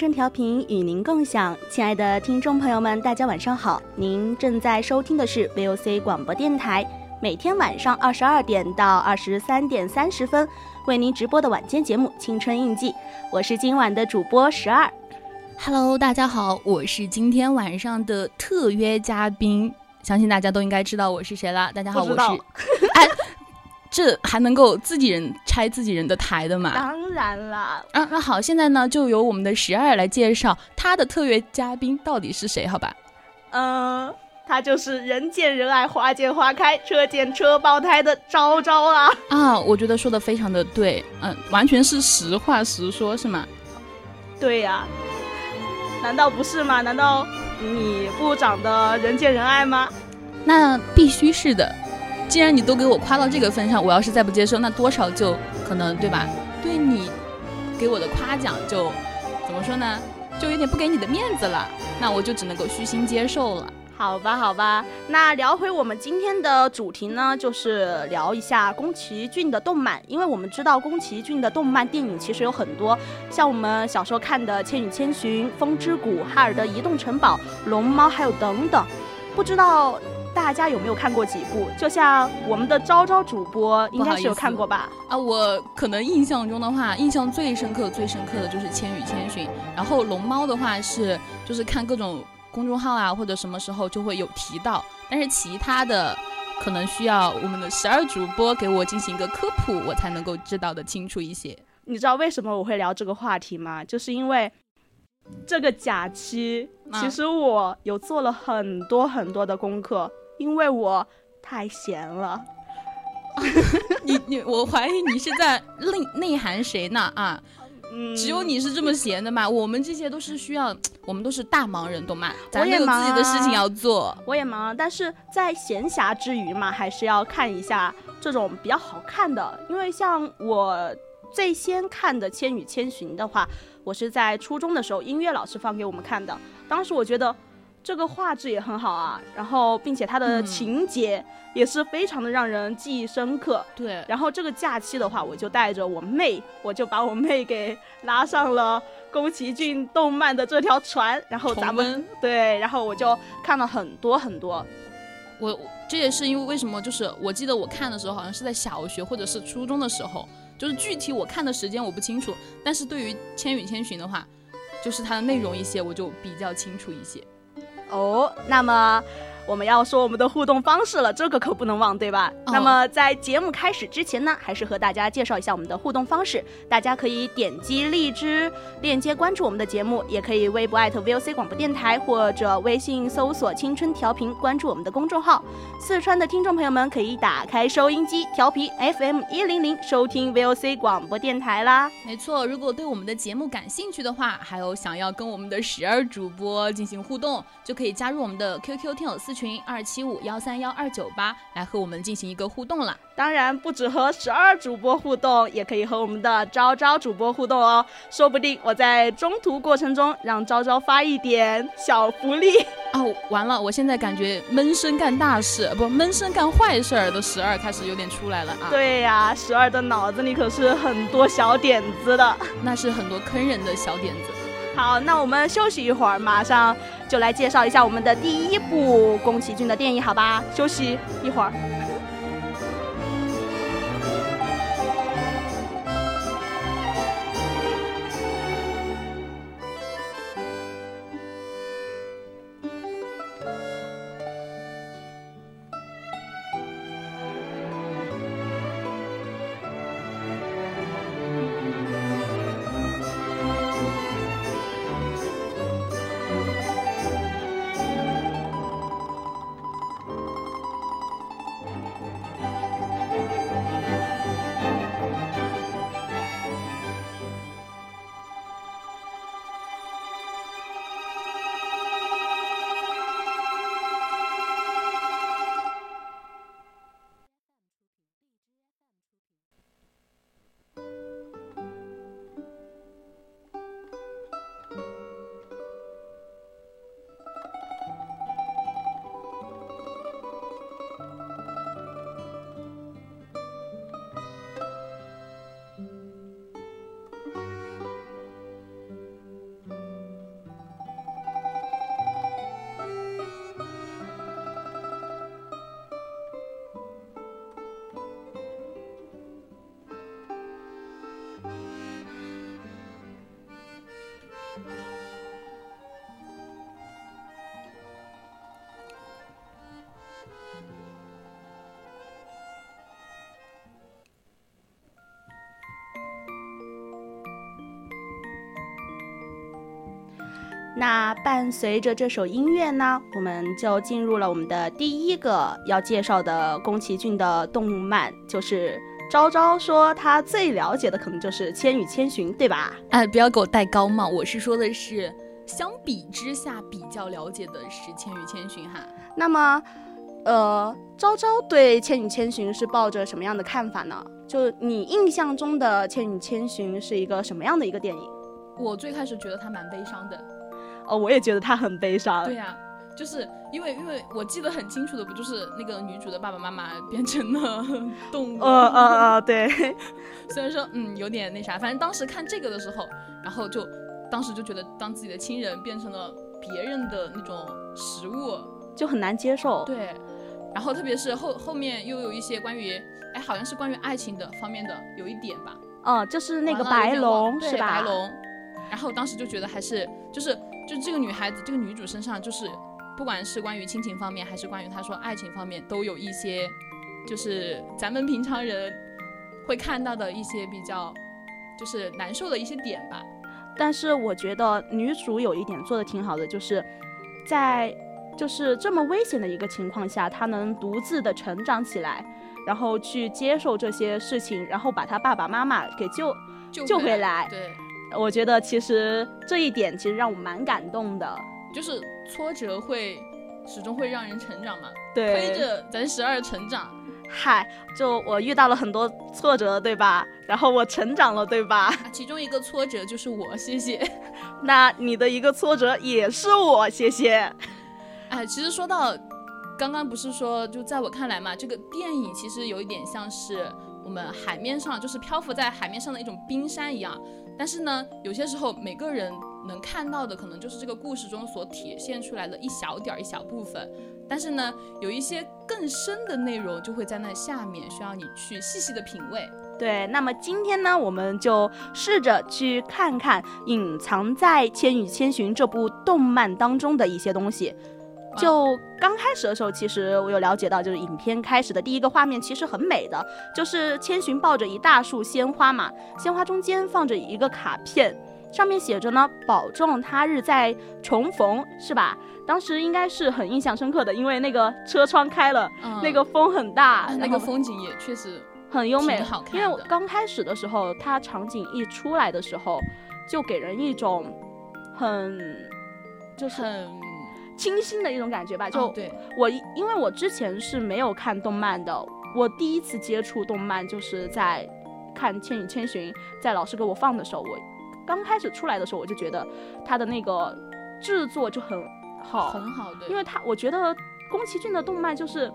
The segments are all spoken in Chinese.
春调频与您共享，亲爱的听众朋友们，大家晚上好！您正在收听的是 VOC 广播电台，每天晚上二十二点到二十三点三十分为您直播的晚间节目《青春印记》，我是今晚的主播十二。Hello，大家好，我是今天晚上的特约嘉宾，相信大家都应该知道我是谁了。大家好，我是哎。这还能够自己人拆自己人的台的吗？当然啦。啊，那好，现在呢，就由我们的十二来介绍他的特约嘉宾到底是谁？好吧？嗯，他就是人见人爱、花见花开、车见车爆胎的昭昭啊！啊，我觉得说的非常的对，嗯，完全是实话实说，是吗？对呀，难道不是吗？难道你不长得人见人爱吗？那必须是的。既然你都给我夸到这个份上，我要是再不接受，那多少就可能对吧？对你给我的夸奖就怎么说呢？就有点不给你的面子了。那我就只能够虚心接受了。好吧，好吧。那聊回我们今天的主题呢，就是聊一下宫崎骏的动漫。因为我们知道宫崎骏的动漫电影其实有很多，像我们小时候看的《千与千寻》《风之谷》《哈尔的移动城堡》《龙猫》，还有等等，不知道。大家有没有看过几部？就像我们的昭昭主播，应该是有看过吧？啊，我可能印象中的话，印象最深刻、最深刻的就是《千与千寻》。然后龙猫的话是，就是看各种公众号啊，或者什么时候就会有提到。但是其他的，可能需要我们的十二主播给我进行一个科普，我才能够知道的清楚一些。你知道为什么我会聊这个话题吗？就是因为。这个假期，其实我有做了很多很多的功课，因为我太闲了。你你，我怀疑你是在内内涵谁呢？啊，嗯，只有你是这么闲的嘛？我们这些都是需要，我们都是大忙人，懂吗？咱有自己的事情要做。我也忙，但是在闲暇之余嘛，还是要看一下这种比较好看的，因为像我最先看的《千与千寻》的话。我是在初中的时候，音乐老师放给我们看的。当时我觉得这个画质也很好啊，然后并且它的情节也是非常的让人记忆深刻。对。然后这个假期的话，我就带着我妹，我就把我妹给拉上了宫崎骏动漫的这条船，然后咱们对，然后我就看了很多很多。我这也是因为为什么？就是我记得我看的时候，好像是在小学或者是初中的时候。就是具体我看的时间我不清楚，但是对于《千与千寻》的话，就是它的内容一些我就比较清楚一些。哦，那么。我们要说我们的互动方式了，这个可不能忘，对吧？那么在节目开始之前呢，还是和大家介绍一下我们的互动方式。大家可以点击荔枝链接关注我们的节目，也可以微博艾特 @VOC 广播电台或者微信搜索“青春调频”关注我们的公众号。四川的听众朋友们可以打开收音机调频 FM 一零零收听 VOC 广播电台啦。没错，如果对我们的节目感兴趣的话，还有想要跟我们的十二主播进行互动，就可以加入我们的 QQ 听友私群。群二七五幺三幺二九八来和我们进行一个互动了。当然，不止和十二主播互动，也可以和我们的昭昭主播互动哦。说不定我在中途过程中让昭昭发一点小福利。哦，完了！我现在感觉闷声干大事，不闷声干坏事儿的十二开始有点出来了啊。对呀，十二的脑子里可是很多小点子的，那是很多坑人的小点子。好，那我们休息一会儿，马上就来介绍一下我们的第一部宫崎骏的电影，好吧？休息一会儿。伴随着这首音乐呢，我们就进入了我们的第一个要介绍的宫崎骏的动漫，就是昭昭说他最了解的可能就是《千与千寻》，对吧？哎，不要给我戴高帽，我是说的是相比之下比较了解的是《千与千寻》哈。那么，呃，昭昭对《千与千寻》是抱着什么样的看法呢？就你印象中的《千与千寻》是一个什么样的一个电影？我最开始觉得它蛮悲伤的。哦，我也觉得他很悲伤。对呀，就是因为因为我记得很清楚的，不就是那个女主的爸爸妈妈变成了 动物？呃呃呃，对。虽然说嗯有点那啥，反正当时看这个的时候，然后就当时就觉得当自己的亲人变成了别人的那种食物，就很难接受。对。然后特别是后后面又有一些关于哎好像是关于爱情的方面的有一点吧。哦，就是那个白龙是吧？白龙。然后当时就觉得还是就是。就这个女孩子，这个女主身上，就是不管是关于亲情方面，还是关于她说爱情方面，都有一些，就是咱们平常人会看到的一些比较，就是难受的一些点吧。但是我觉得女主有一点做的挺好的，就是在就是这么危险的一个情况下，她能独自的成长起来，然后去接受这些事情，然后把她爸爸妈妈给救救回来。对。我觉得其实这一点其实让我蛮感动的，就是挫折会始终会让人成长嘛，对，推着咱十二成长。嗨，就我遇到了很多挫折，对吧？然后我成长了，对吧？其中一个挫折就是我，谢谢。那你的一个挫折也是我，谢谢。哎，其实说到刚刚不是说，就在我看来嘛，这个电影其实有一点像是我们海面上就是漂浮在海面上的一种冰山一样。但是呢，有些时候每个人能看到的可能就是这个故事中所体现出来的一小点儿、一小部分。但是呢，有一些更深的内容就会在那下面，需要你去细细的品味。对，那么今天呢，我们就试着去看看隐藏在《千与千寻》这部动漫当中的一些东西。就刚开始的时候，其实我有了解到，就是影片开始的第一个画面其实很美的，就是千寻抱着一大束鲜花嘛，鲜花中间放着一个卡片，上面写着呢，保重他日再重逢，是吧？当时应该是很印象深刻的，因为那个车窗开了，那个风很大，那个风景也确实很优美，好看。因为刚开始的时候，它场景一出来的时候，就给人一种很，就是。清新的一种感觉吧。就、哦对，我因为我之前是没有看动漫的，我第一次接触动漫就是在看《千与千寻》，在老师给我放的时候，我刚开始出来的时候，我就觉得它的那个制作就很好，很好，对，因为他我觉得宫崎骏的动漫就是。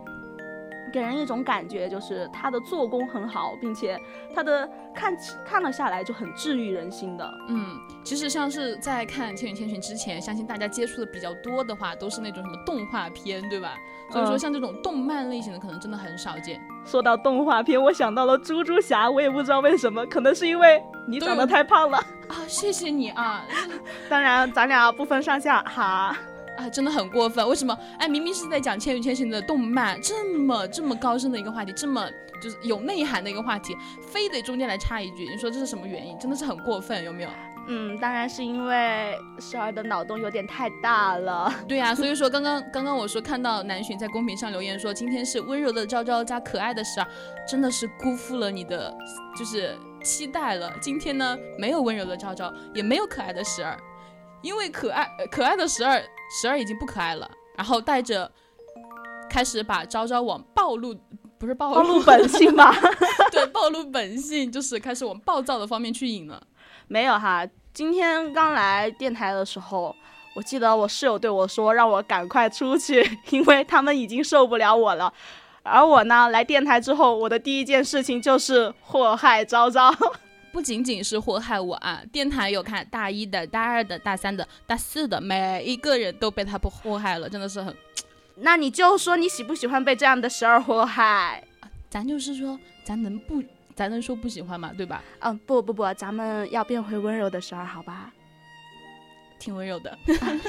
给人一种感觉，就是它的做工很好，并且它的看起看了下来就很治愈人心的。嗯，其实像是在看《千与千寻》之前，相信大家接触的比较多的话，都是那种什么动画片，对吧？所以说嗯像这种动漫类型的，可能真的很少见。说到动画片，我想到了猪猪侠，我也不知道为什么，可能是因为你长得太胖了。啊，谢谢你啊，当然，咱俩不分上下哈。啊，真的很过分！为什么？哎，明明是在讲《千与千寻》的动漫，这么这么高深的一个话题，这么就是有内涵的一个话题，非得中间来插一句，你说这是什么原因？真的是很过分，有没有？嗯，当然是因为十二的脑洞有点太大了。对呀、所以说刚刚 刚刚我说看到南浔在公屏上留言说今天是温柔的昭昭加可爱的十二，真的是辜负了你的就是期待了。今天呢没有温柔的昭昭，也没有可爱的十二，因为可爱呃可爱的十二十二已经不可爱了，然后带着开始把昭昭往暴露不是暴暴露本性吧？对暴露本性，就是开始往暴躁的方面去引了。没有哈，今天刚来电台的时候，我记得我室友对我说，让我赶快出去，因为他们已经受不了我了。而我呢，来电台之后，我的第一件事情就是祸害昭昭。不仅仅是祸害我啊，电台有看大一的、大二的、大三的、大四的，每一个人都被他祸害了，真的是很。那你就说你喜不喜欢被这样的十二祸害？咱就是说，咱能不，咱能说不喜欢吗？对吧？嗯，不不不，咱们要变回温柔的十二，好吧？挺温柔的。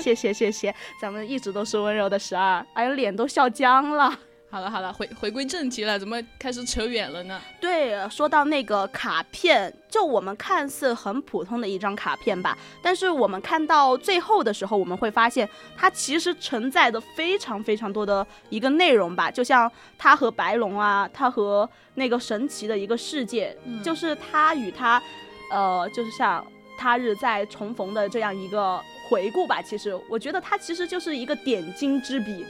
谢谢谢谢，咱们一直都是温柔的十二，哎呀，脸都笑僵了。好了好了，回回归正题了，怎么开始扯远了呢？对，说到那个卡片，就我们看似很普通的一张卡片吧，但是我们看到最后的时候，我们会发现它其实承载的非常非常多的一个内容吧，就像它和白龙啊，它和那个神奇的一个世界，嗯就是它与它，呃，就是像他日再重逢的这样一个回顾吧。其实我觉得它其实就是一个点睛之笔，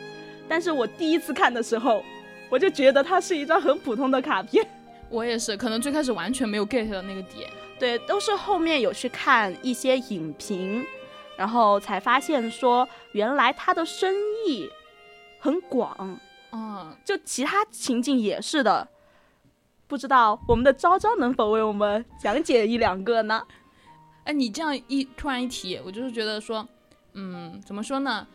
但是我第一次看的时候，我就觉得它是一张很普通的卡片。我也是，可能最开始完全没有 get 到那个点。对，都是后面有去看一些影评，然后才发现说，原来它的深意很广，嗯，就其他情境也是的。不知道我们的昭昭能否为我们讲解一两个呢？哎，你这样一突然一提，我就是觉得说，嗯，怎么说呢？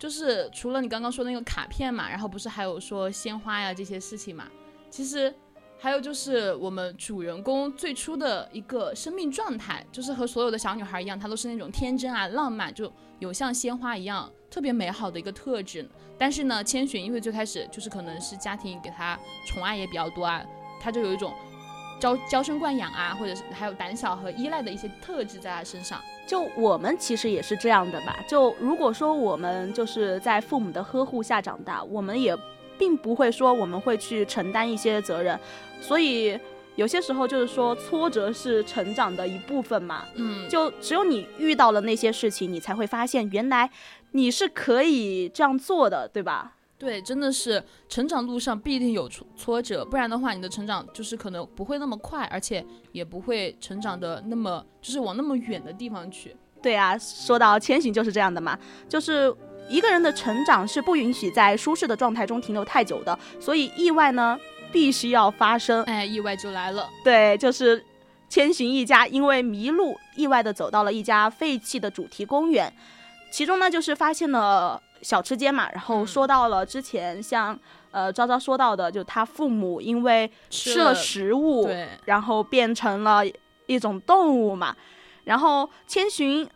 就是除了你刚刚说那个卡片嘛，然后不是还有说鲜花呀这些事情嘛，其实还有就是我们主人公最初的一个生命状态，就是和所有的小女孩一样，她都是那种天真啊、浪漫，就有像鲜花一样特别美好的一个特质。但是呢，千寻因为最开始就是可能是家庭给她宠爱也比较多啊，她就有一种娇娇生惯养啊，或者是还有胆小和依赖的一些特质在他身上。就我们其实也是这样的吧。就如果说我们就是在父母的呵护下长大，我们也并不会说我们会去承担一些责任，所以有些时候就是说挫折是成长的一部分嘛。嗯，就只有你遇到了那些事情，你才会发现原来你是可以这样做的，对吧？对，真的是成长路上必定有挫挫折，不然的话，你的成长就是可能不会那么快，而且也不会成长的那么就是往那么远的地方去。对啊，说到千寻就是这样的嘛，就是一个人的成长是不允许在舒适的状态中停留太久的，所以意外呢必须要发生。哎，意外就来了。对，就是千寻一家因为迷路，意外的走到了一家废弃的主题公园，其中呢就是发现了小吃街嘛，然后嗯说到了之前像、呃昭昭说到的，就他父母因为吃了食物，对，然后变成了一种动物嘛，然后千寻。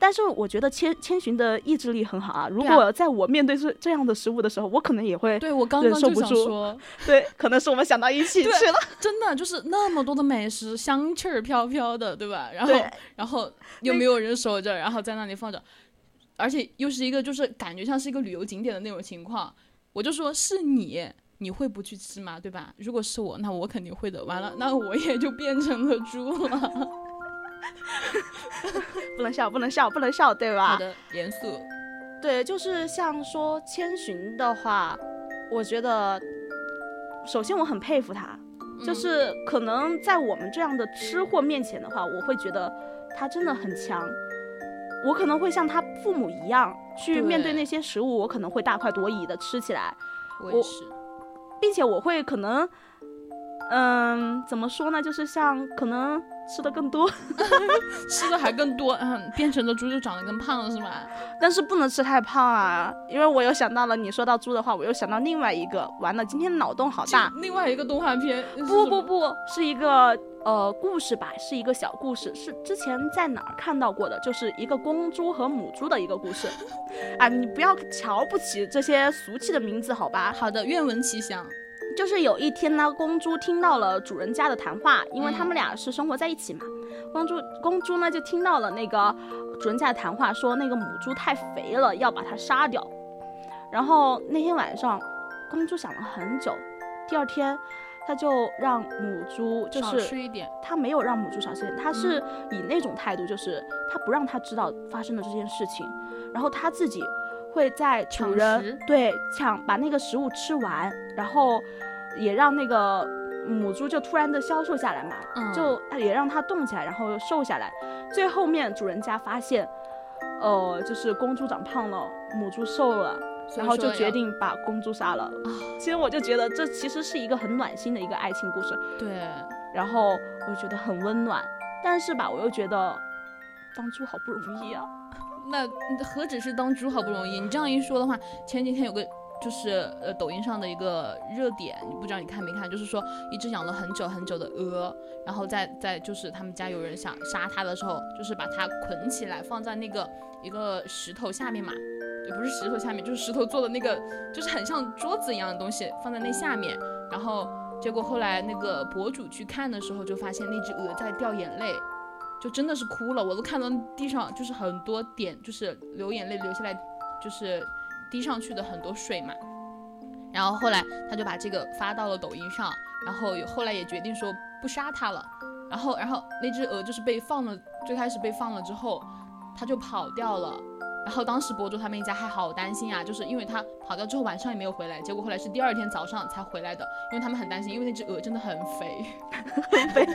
但是我觉得千千寻的意志力很好啊！如果在我面对这这样的食物的时候，我可能也会对我刚刚就想说，对，可能是我们想到一起去对了。真的就是那么多的美食，香气儿飘飘的，对吧？然后，然后又没有人守着，然后在那里放着，而且又是一个就是感觉像是一个旅游景点的那种情况，我就说是你，你会不去吃吗？对吧？如果是我，那我肯定会的。完了，那我也就变成了猪了。不能笑，不能笑，不能笑，对吧？好的，严肃。对，就是像说千寻的话，我觉得，首先我很佩服他，就嗯是可能在我们这样的吃货面前的话，我会觉得他真的很强。我可能会像他父母一样去面对对那些食物，我可能会大快朵颐的吃起来，我我也是，并且我会可能，嗯，怎么说呢？就是像可能吃的更多，吃的还更多，嗯，变成的猪就长得更胖了是吗？但是不能吃太胖啊，因为我又想到了你说到猪的话，我又想到另外一个，完了，今天脑洞好大。另外一个动画片，不不不，是一个呃故事吧，是一个小故事，是之前在哪儿看到过的，就是一个公猪和母猪的一个故事。啊，你不要瞧不起这些俗气的名字好吧？好的，愿闻其详。就是有一天呢，公猪听到了主人家的谈话，因为他们嗯俩是生活在一起嘛。公猪公猪呢就听到了那个主人家的谈话，说那个母猪太肥了，要把它杀掉。然后那天晚上，公猪想了很久，第二天他就让母猪就少是吃一点，他没有让母猪少吃点，他是以那种态度，就是他不让他知道发生了这件事情，然后他自己会在主抢人食对抢把那个食物吃完，然后也让那个母猪就突然的消瘦下来嘛，嗯就也让它动起来，然后又瘦下来。最后面主人家发现，呃，就是公猪长胖了，母猪瘦了。然后就决定把公猪杀了。啊，其实我就觉得这其实是一个很暖心的一个爱情故事。对，然后我就觉得很温暖，但是吧，我又觉得当猪好不容易啊。那何止是当猪好不容易？你这样一说的话，前几天有个就是呃抖音上的一个热点，你不知道你看没看？就是说一只养了很久很久的鹅，然后在在就是他们家有人想杀它的时候，就是把它捆起来放在那个一个石头下面嘛，也不是石头下面，就是石头做的那个，就是很像桌子一样的东西放在那下面，然后结果后来那个博主去看的时候，就发现那只鹅在掉眼泪。就真的是哭了，我都看到地上就是很多点，就是流眼泪流下来，就是滴上去的很多水嘛。然后后来他就把这个发到了抖音上，然后后来也决定说不杀它了。然后然后那只鹅就是被放了，最开始被放了之后，它就跑掉了。然后当时博主他们一家还好担心啊，就是因为他跑掉之后晚上也没有回来，结果后来是第二天早上才回来的，因为他们很担心，因为那只鹅真的很肥，肥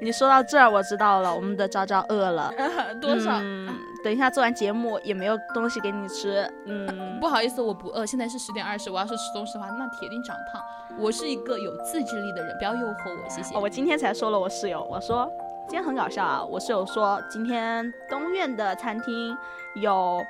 你说到这儿，我知道了，我们的昭昭饿了。多少？嗯，等一下做完节目也没有东西给你吃。嗯，不好意思，我不饿。现在是十点二十，我要是吃东西的话，那铁定长胖。我是一个有自制力的人，不要诱惑我，谢谢。哦我今天才说了我室友，我说今天很搞笑啊，我室友说今天东苑的餐厅有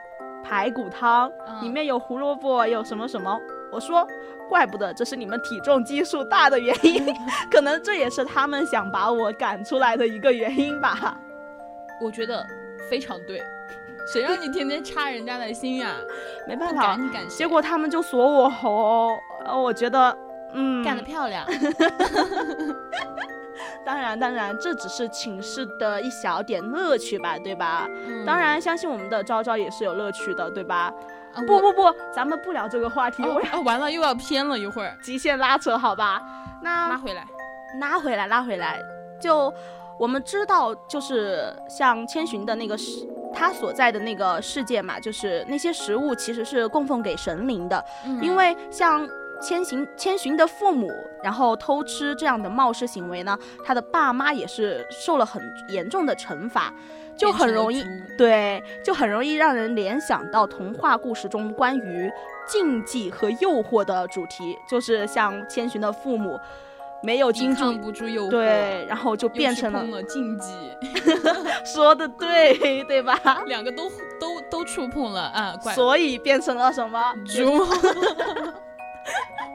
排骨汤，嗯里面有胡萝卜，有什么什么。我说，怪不得这是你们体重基数大的原因，可能这也是他们想把我赶出来的一个原因吧。我觉得非常对。谁让你天天插人家的心呀、不没办法？结果他们就锁我喉，呃，我觉得，嗯，干得漂亮。当然，当然，这只是寝室的一小点乐趣吧，对吧？嗯当然，相信我们的昭昭也是有乐趣的，对吧？啊不不不，咱们不聊这个话题，哦完了又要偏了一会儿，极限拉扯，好吧？那拉回来。拉回来，拉回来，就我们知道，就是像千寻的那个世，他所在的那个世界嘛，就是那些食物其实是供奉给神灵的，嗯因为像千寻千寻的父母，然后偷吃这样的冒失行为呢，他的爸妈也是受了很严重的惩罚，就很容易对，就很容易让人联想到童话故事中关于禁忌和诱惑的主题，就是像千寻的父母没有抵经住抗。不住诱惑，对，然后就变成了了禁忌，说的对，对吧？两个都都都触碰了啊，怪所以变成了什么？猪。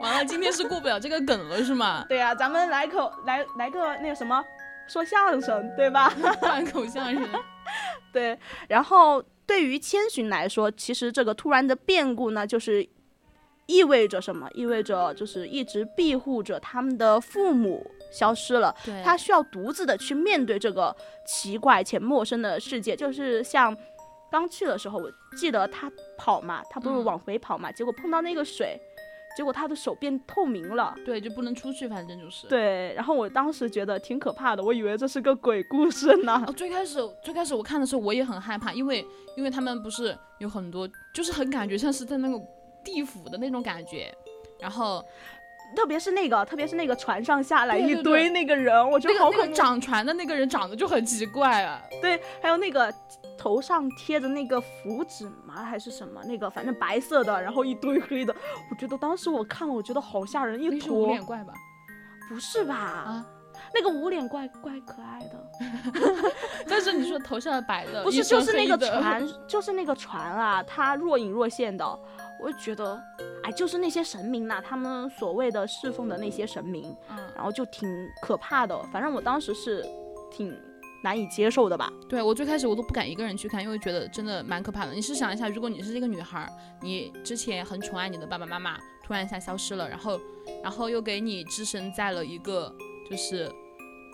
完了，今天是过不了这个梗了是吗？对啊，咱们来口来来个那个什么说相声，对吧？贯口相声。对，然后对于千寻来说，其实这个突然的变故呢，就是意味着什么？意味着就是一直庇护着他们的父母消失了，他需要独自的去面对这个奇怪且陌生的世界，就是像。刚去的时候，我记得他跑嘛，他不是嗯往回跑嘛，结果碰到那个水，结果他的手变透明了。对，就不能出去，反正就是。对，然后我当时觉得挺可怕的，我以为这是个鬼故事呢。哦，最开始最开始我看的时候我也很害怕，因为因为他们不是有很多，就是很感觉像是在那种地府的那种感觉，然后特别是那个，特别是那个船上下来一堆那个人，我觉得好恐怖。个那个掌船的那个人长得就很奇怪啊，对，还有那个头上贴着那个符纸嘛，还是什么那个，反正白色的，然后一堆黑的。我觉得当时我看了，我觉得好吓人，一坨是无坨脸怪吧？不是吧？啊，那个无脸怪怪可爱的，但是你说头上的白的，不是就是那个船，就是那个船啊，它若隐若现的，我就觉得，哎，就是那些神明呐、他们所谓的侍奉的那些神明，嗯，然后就挺可怕的。反正我当时是挺难以接受的吧。对我最开始我都不敢一个人去看，因为觉得真的蛮可怕的。你试想一下，如果你是这个女孩儿，你之前很宠爱你的爸爸妈妈，突然一下消失了，然后然后又给你置身在了一个就是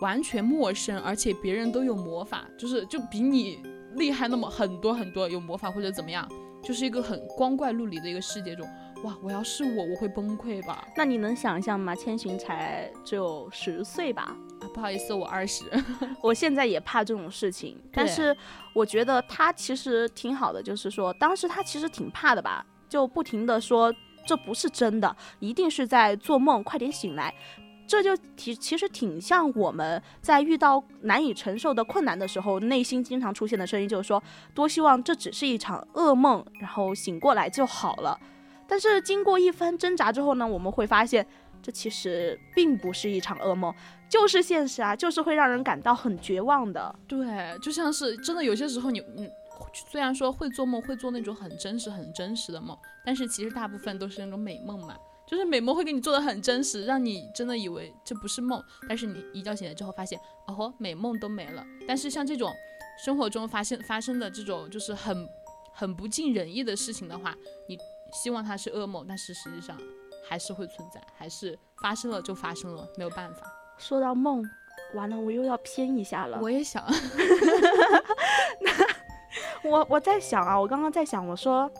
完全陌生，而且别人都有魔法，就是就比你厉害那么很多很多，有魔法或者怎么样，就是一个很光怪陆离的一个世界中。哇，我要是我，我会崩溃吧？那你能想象吗？千寻才只有十岁吧？啊，不好意思，我二十。我现在也怕这种事情，但是我觉得他其实挺好的，就是说当时他其实挺怕的吧，就不停的说这不是真的，一定是在做梦，快点醒来。这就其其实挺像我们在遇到难以承受的困难的时候，内心经常出现的声音，就是说多希望这只是一场噩梦，然后醒过来就好了。但是经过一番挣扎之后呢，我们会发现这其实并不是一场噩梦，就是现实啊，就是会让人感到很绝望的。对，就像是真的有些时候你你虽然说会做梦，会做那种很真实、很真实的梦，但是其实大部分都是那种美梦嘛。就是美梦会给你做的很真实，让你真的以为这不是梦，但是你一觉醒来之后发现，哦，美梦都没了。但是像这种生活中发生发生的这种就是很很不尽人意的事情的话，你希望它是噩梦，但是实际上还是会存在，还是发生了就发生了，没有办法。说到梦，完了，我又要偏一下了。我也想，那我我在想啊，我刚刚在想，我说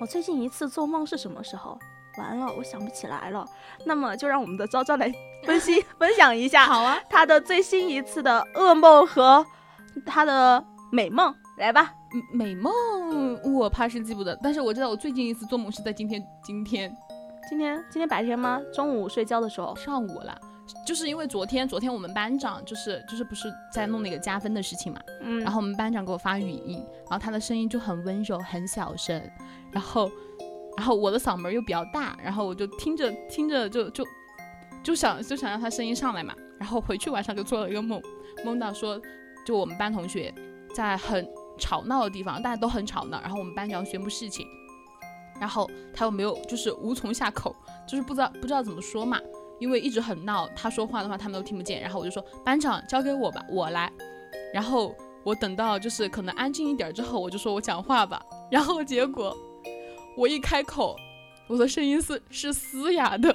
我最近一次做梦是什么时候？完了，我想不起来了。那么就让我们的昭昭来分析分享一下好啊，他的最新一次的噩梦和他的美梦，来吧。嗯美梦我怕是记不得，但是我知道我最近一次做梦是在今天今天今天今天白天吗？中午睡觉的时候。上午了，就是因为昨天昨天我们班长就是就是不是在弄那个加分的事情嘛，嗯，然后我们班长给我发语音，然后他的声音就很温柔很小声，然后然后我的嗓门又比较大，然后我就听着听着就就就想就想让他声音上来嘛，然后回去晚上就做了一个梦，梦到说就我们班同学在很吵闹的地方，大家都很吵闹，然后我们班长宣布事情，然后他又没有就是无从下口，就是不知道不知道怎么说嘛。因为一直很闹，他说话的话他们都听不见，然后我就说班长交给我吧，我来。然后我等到就是可能安静一点之后，我就说我讲话吧。然后结果我一开口，我的声音是是嘶哑的，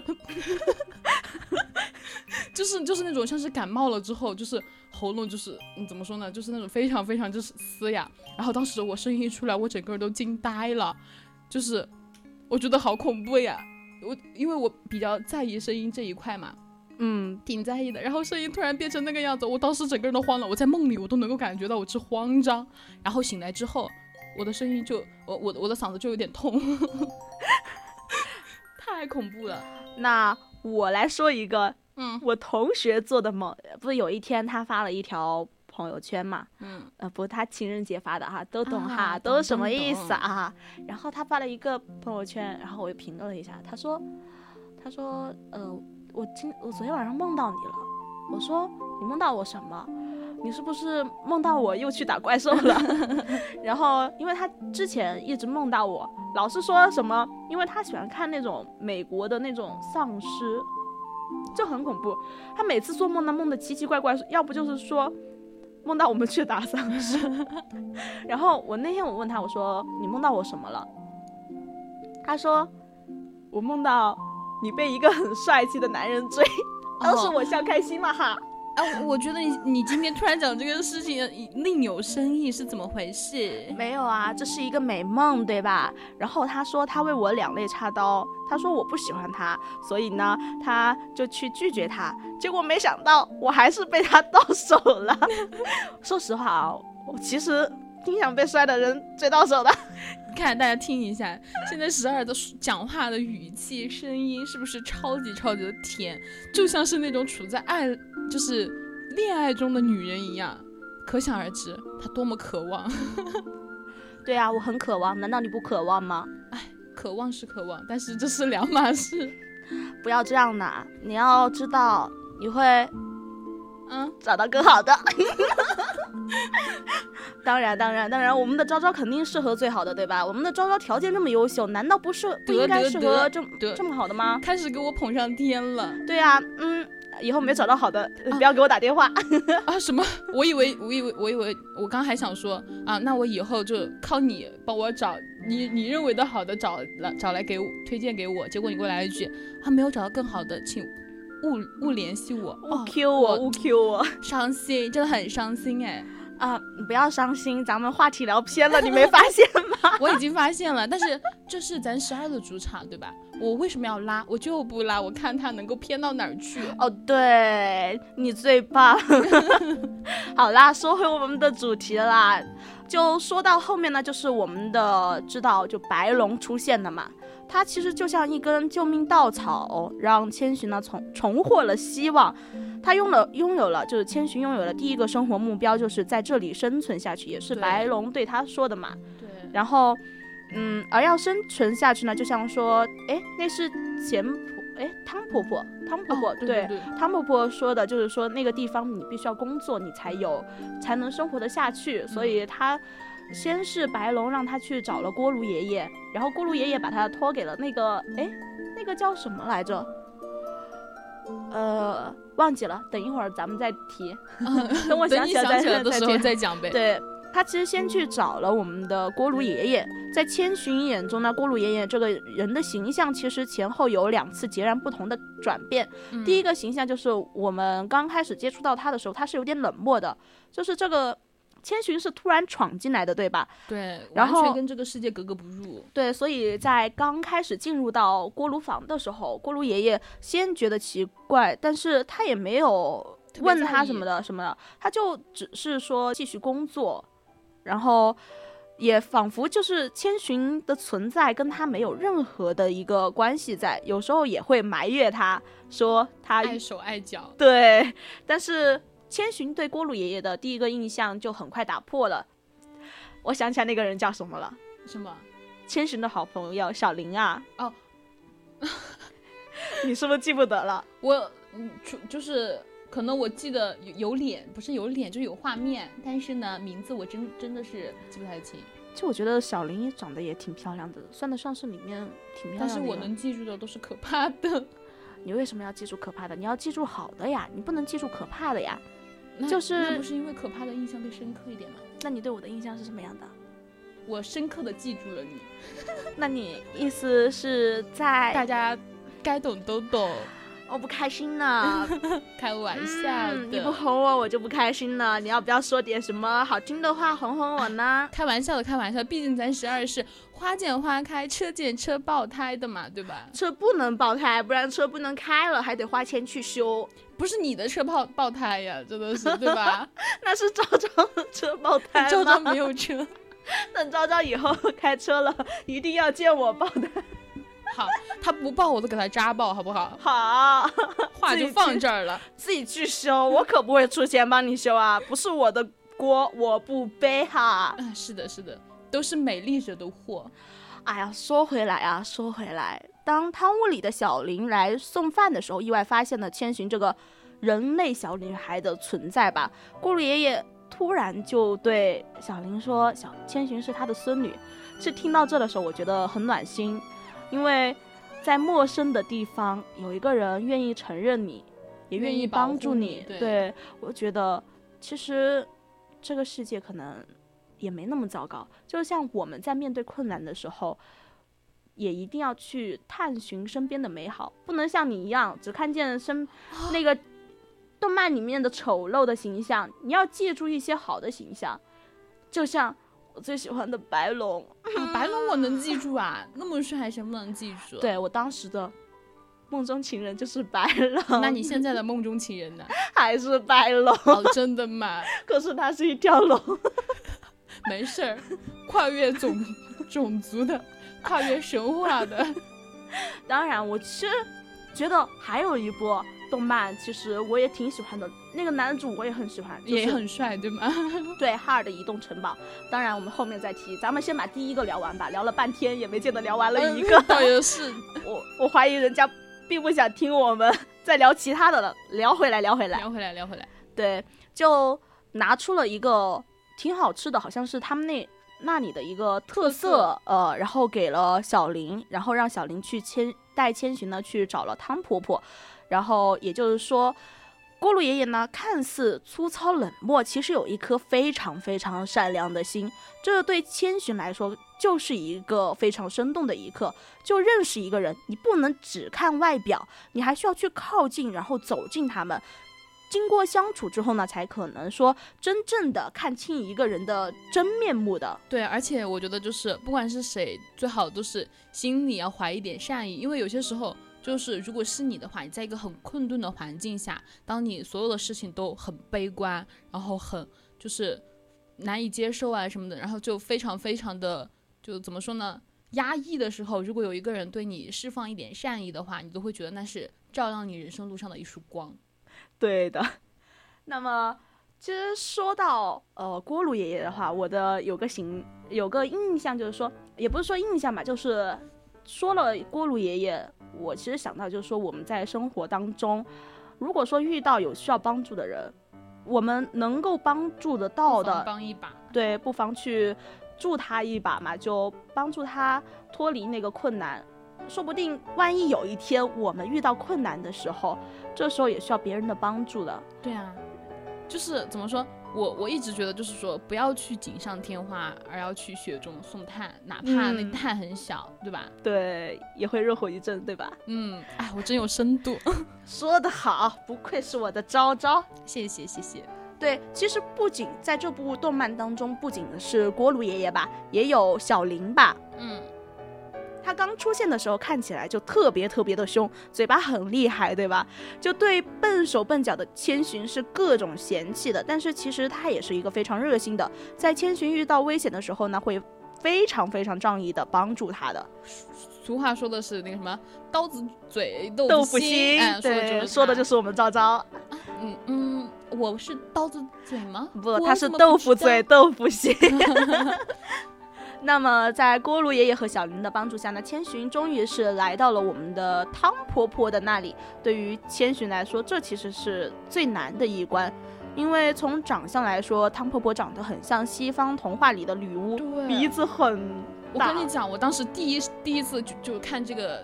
就是就是那种像是感冒了之后，就是喉咙就是怎么说呢，就是那种非常非常就是嘶哑。然后当时我声音一出来，我整个人都惊呆了，就是我觉得好恐怖呀。我因为我比较在意声音这一块嘛，嗯，挺在意的。然后声音突然变成那个样子，我当时整个人都慌了。我在梦里我都能够感觉到我是慌张，然后醒来之后，我的声音就我我我的嗓子就有点痛，太恐怖了。那我来说一个嗯我同学做的梦，不是有一天他发了一条朋友圈嘛？嗯呃，不，他情人节发的哈，都懂哈，啊都是什么意思懂啊？然后他发了一个朋友圈，然后我又评论了一下，他说，他说，呃，我今我昨天晚上梦到你了。我说你梦到我什么？你是不是梦到我又去打怪兽了？然后因为他之前一直梦到我，老是说什么，因为他喜欢看那种美国的那种丧尸，就很恐怖。他每次做梦呢，梦的奇奇怪怪，要不就是说梦到我们去打丧尸。然后我那天我问他，我说你梦到我什么了？他说我梦到你被一个很帅气的男人追，当时哦我笑开心了哈。我觉得你你今天突然讲这个事情另有深意，是怎么回事？没有啊，这是一个美梦，对吧？然后他说他为我两肋插刀，他说我不喜欢他，所以呢，他就去拒绝他。结果没想到我还是被他 到手了。说实话啊，我其实挺想被摔的人追到手的。看大家听一下，现在十二的讲话的语气、声音是不是超级超级的甜，就像是那种处在爱。就是恋爱中的女人一样，可想而知她多么渴望。对啊，我很渴望，难道你不渴望吗？哎，渴望是渴望，但是这是两码事。不要这样呐，你要知道你会，嗯，找到更好的。当然，当然，当然，我们的昭昭肯定适合最好的，对吧？我们的昭昭条件这么优秀，难道不是不应该适合这么这么好的吗？开始给我捧上天了。对啊，嗯。以后没找到好的，不要给我打电话啊！什么？我以为，我以为，我以为，我刚还想说啊，那我以后就靠你帮我找你你认为的好的，找来找来给我推荐给我。结果你给我来一句，啊没有找到更好的，请勿勿联系我，勿 Q 我，勿 Q 我，伤心，真的很伤心哎。啊，你不要伤心，咱们话题聊偏了，你没发现吗？我已经发现了，但是这是咱十二的主场，对吧？我为什么要拉？我就不拉，我看他能够偏到哪儿去。哦，对你最棒。好啦，说回我们的主题啦，就说到后面呢，就是我们的知道，就白龙出现了嘛。它其实就像一根救命稻草，让千寻呢重重获了希望。他拥了拥有了，就是千寻拥有了第一个生活目标，就是在这里生存下去，也是白龙对他说的嘛。对。然后，嗯，而要生存下去呢，就像说，哎，那是钱婆，哎，汤婆婆，汤婆婆，对，汤婆婆说的，就是说那个地方你必须要工作，你才有才能生活的下去。所以他。先是白龙让他去找了锅炉爷爷，然后锅炉爷爷把他托给了那个，哎，那个叫什么来着？呃，忘记了，等一会儿咱们再提。等我想起来的时候再讲呗。对他其实先去找了我们的锅炉爷爷，在千寻眼中呢，锅炉爷爷这个人的形象其实前后有两次截然不同的转变。第一个形象就是我们刚开始接触到他的时候，他是有点冷漠的，就是这个。千寻是突然闯进来的，对吧？对，完全跟这个世界格格不入。对，所以在刚开始进入到锅炉房的时候，锅炉爷爷先觉得奇怪，但是他也没有问他什么的什么的，他就只是说继续工作，然后也仿佛就是千寻的存在跟他没有任何的一个关系在，有时候也会埋怨他说他碍手碍脚。对，但是。千寻对锅炉爷爷的第一个印象就很快打破了。我想起来那个人叫什么了？什么？千寻的好朋友小林啊。哦，你是不是记不得了？我，就就是可能我记得有有脸，不是有脸就有画面，但是呢，名字我真真的是记不太清。就我觉得小林也长得也挺漂亮的，算得上是里面挺漂亮的。但是我能记住的都是可怕的。你为什么要记住可怕的？你要记住好的呀，你不能记住可怕的呀。就是那不是因为可怕的印象更深刻一点吗？那你对我的印象是什么样的？我深刻的记住了你。那你意思是在大家该懂都懂。我不开心呢，开玩笑的。你不哄我，我就不开心了。你要不要说点什么好听的话哄哄我呢？开玩笑的，开玩笑。毕竟咱十二是花见花开，车见车爆胎的嘛，对吧？车不能爆胎，不然车不能开了，还得花钱去修。不是你的车爆爆胎呀，真的是，对吧？那是昭昭的车爆胎昭昭没有车。等昭昭以后开车了，一定要见我爆胎。好，他不爆我都给他扎爆，好不好？好，话就放这儿了，自己去修，我可不会出钱帮你修啊，不是我的锅，我不背哈。嗯，是的，是的，都是美丽惹的祸。哎呀，说回来啊，说回来，当汤屋里的小林来送饭的时候，意外发现了千寻这个人类小女孩的存在吧。锅炉爷爷突然就对小林说：“小千寻是他的孙女。”是听到这的时候，我觉得很暖心。因为，在陌生的地方有一个人愿意承认你，也愿意帮助你。对，我觉得其实这个世界可能也没那么糟糕。就像我们在面对困难的时候，也一定要去探寻身边的美好，不能像你一样只看见身那个动漫里面的丑陋的形象，你要记住一些好的形象，就像我最喜欢的白龙，啊白龙我能记住啊，那么帅，谁不能记住？，对我当时的梦中情人就是白龙，那你现在的梦中情人呢？还是白龙，哦，真的吗？可是它是一条龙。没事儿，跨越种种族的，跨越神话的。当然，我其实觉得还有一部动漫，其实我也挺喜欢的，那个男主我也很喜欢，就是、也很帅，对吗？对哈尔的移动城堡。当然，我们后面再提，咱们先把第一个聊完吧，聊了半天也没见得聊完了一个。嗯倒也是，我我怀疑人家并不想听我们再聊其他的了，聊回来，聊回来。聊回来，聊回来。对，就拿出了一个挺好吃的，好像是他们那那里的一个特色，呃，然后给了小林，然后让小林去千带千寻呢去找了汤婆婆，然后也就是说。锅炉爷爷呢，看似粗糙冷漠，其实有一颗非常非常善良的心。这对千寻来说，就是一个非常生动的一刻。就认识一个人，你不能只看外表，你还需要去靠近，然后走近他们。经过相处之后呢，才可能说真正的看清一个人的真面目的。对，而且我觉得就是不管是谁，最好都是心里要怀一点善意，因为有些时候就是如果是你的话，你在一个很困顿的环境下，当你所有的事情都很悲观，然后很就是难以接受啊什么的，然后就非常非常的就怎么说呢？压抑的时候，如果有一个人对你释放一点善意的话，你都会觉得那是照亮你人生路上的一束光。对的。那么，其实说到呃锅炉爷爷的话，我的有个形有个印象就是说，也不是说印象吧，就是说了锅炉爷爷，我其实想到就是说我们在生活当中，如果说遇到有需要帮助的人，我们能够帮助得到的，帮一把。对，不妨去助他一把嘛，就帮助他脱离那个困难。说不定万一有一天我们遇到困难的时候，这时候也需要别人的帮助的。对啊，就是怎么说，我我一直觉得就是说，不要去锦上添花，而要去雪中送炭，哪怕那嗯炭很小，对吧？对，也会热火一阵，对吧？嗯，哎，我真有深度，说得好，不愧是我的昭昭。谢谢谢谢。对，其实不仅在这部动漫当中，不仅是锅炉爷爷吧，也有小林吧。嗯，他刚出现的时候看起来就特别特别的凶，嘴巴很厉害，对吧？就对笨手笨脚的千寻是各种嫌弃的，但是其实他也是一个非常热心的，在千寻遇到危险的时候呢，会非常非常仗义的帮助他的。俗话说的是那个什么刀子嘴豆豆腐腐心，哎，说说的就是我们昭昭。嗯嗯，我是刀子嘴吗？不，他是豆腐嘴，豆腐心。那么，在锅炉爷爷和小林的帮助下呢，千寻终于是来到了我们的汤婆婆的那里。对于千寻来说，这其实是最难的一关，因为从长相来说，汤婆婆长得很像西方童话里的女巫，鼻子很我。跟你讲，我当时第一第一次就就看这个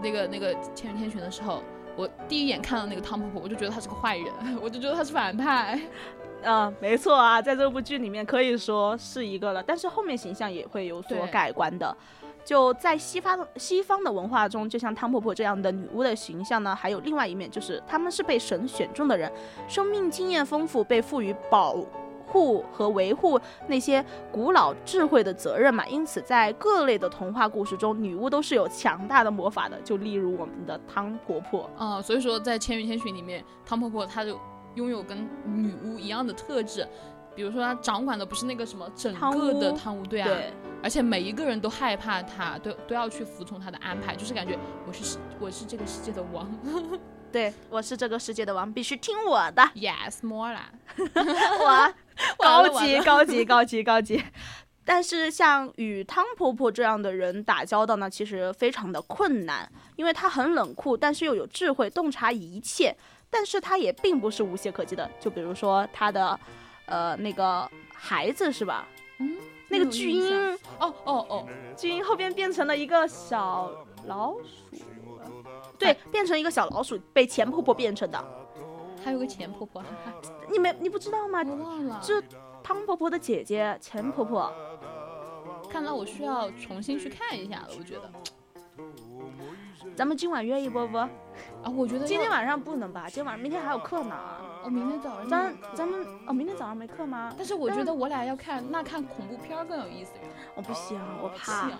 那个那个《千与千寻》的时候，我第一眼看到那个汤婆婆，我就觉得她是个坏人，我就觉得她是反派。嗯，没错啊，在这部剧里面可以说是一个了，但是后面形象也会有所改观的。就在西方西方的文化中，就像汤婆婆这样的女巫的形象呢，还有另外一面，就是她们是被神选中的人，生命经验丰富，被赋予保护和维护那些古老智慧的责任嘛。因此，在各类的童话故事中，女巫都是有强大的魔法的。就例如我们的汤婆婆，嗯，所以说在《千与千寻》里面，汤婆婆她就拥有跟女巫一样的特质，比如说她掌管的不是那个什么整个的屋汤屋，对啊，对，而且每一个人都害怕她，都都要去服从她的安排，就是感觉我是我是这个世界的王 对我是这个世界的王，必须听我的。，yes more 啦，我，高级高级高级高级。但是像与汤婆婆这样的人打交道呢，其实非常的困难，因为她很冷酷，但是又有智慧，洞察一切。但是她也并不是无懈可击的，就比如说他的，呃，那个孩子是吧？嗯，那个巨婴，哦哦哦，巨婴后边变成了一个小老鼠，对，变成一个小老鼠，被钱婆婆变成的。还有个钱婆婆，你没你不知道吗？我忘了，这汤婆婆的姐姐钱婆婆。看来我需要重新去看一下了，我觉得咱们今晚约一波不？啊，我觉得今天晚上不能吧？今天晚上明天还有课呢。哦明天早上咱咱们哦，明天早上没课吗？但是我觉得我俩要看，那看恐怖片更有意思呀。我不行，我怕，想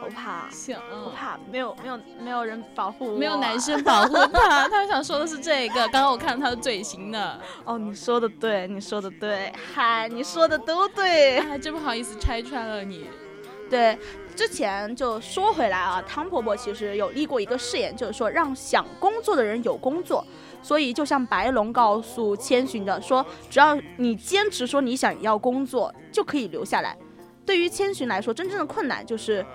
我怕，想，我怕没有没有没有人保护我，没有男生保护他。他想说的是这个。刚刚我看他的嘴型呢。哦，你说的对，你说的对，嗨，你说的都对。哎，真不好意思拆穿了你。对，之前就说回来啊，汤婆婆其实有立过一个誓言，就是说让想工作的人有工作。所以就像白龙告诉千寻的说，只要你坚持说你想要工作，就可以留下来。对于千寻来说，真正的困难就是，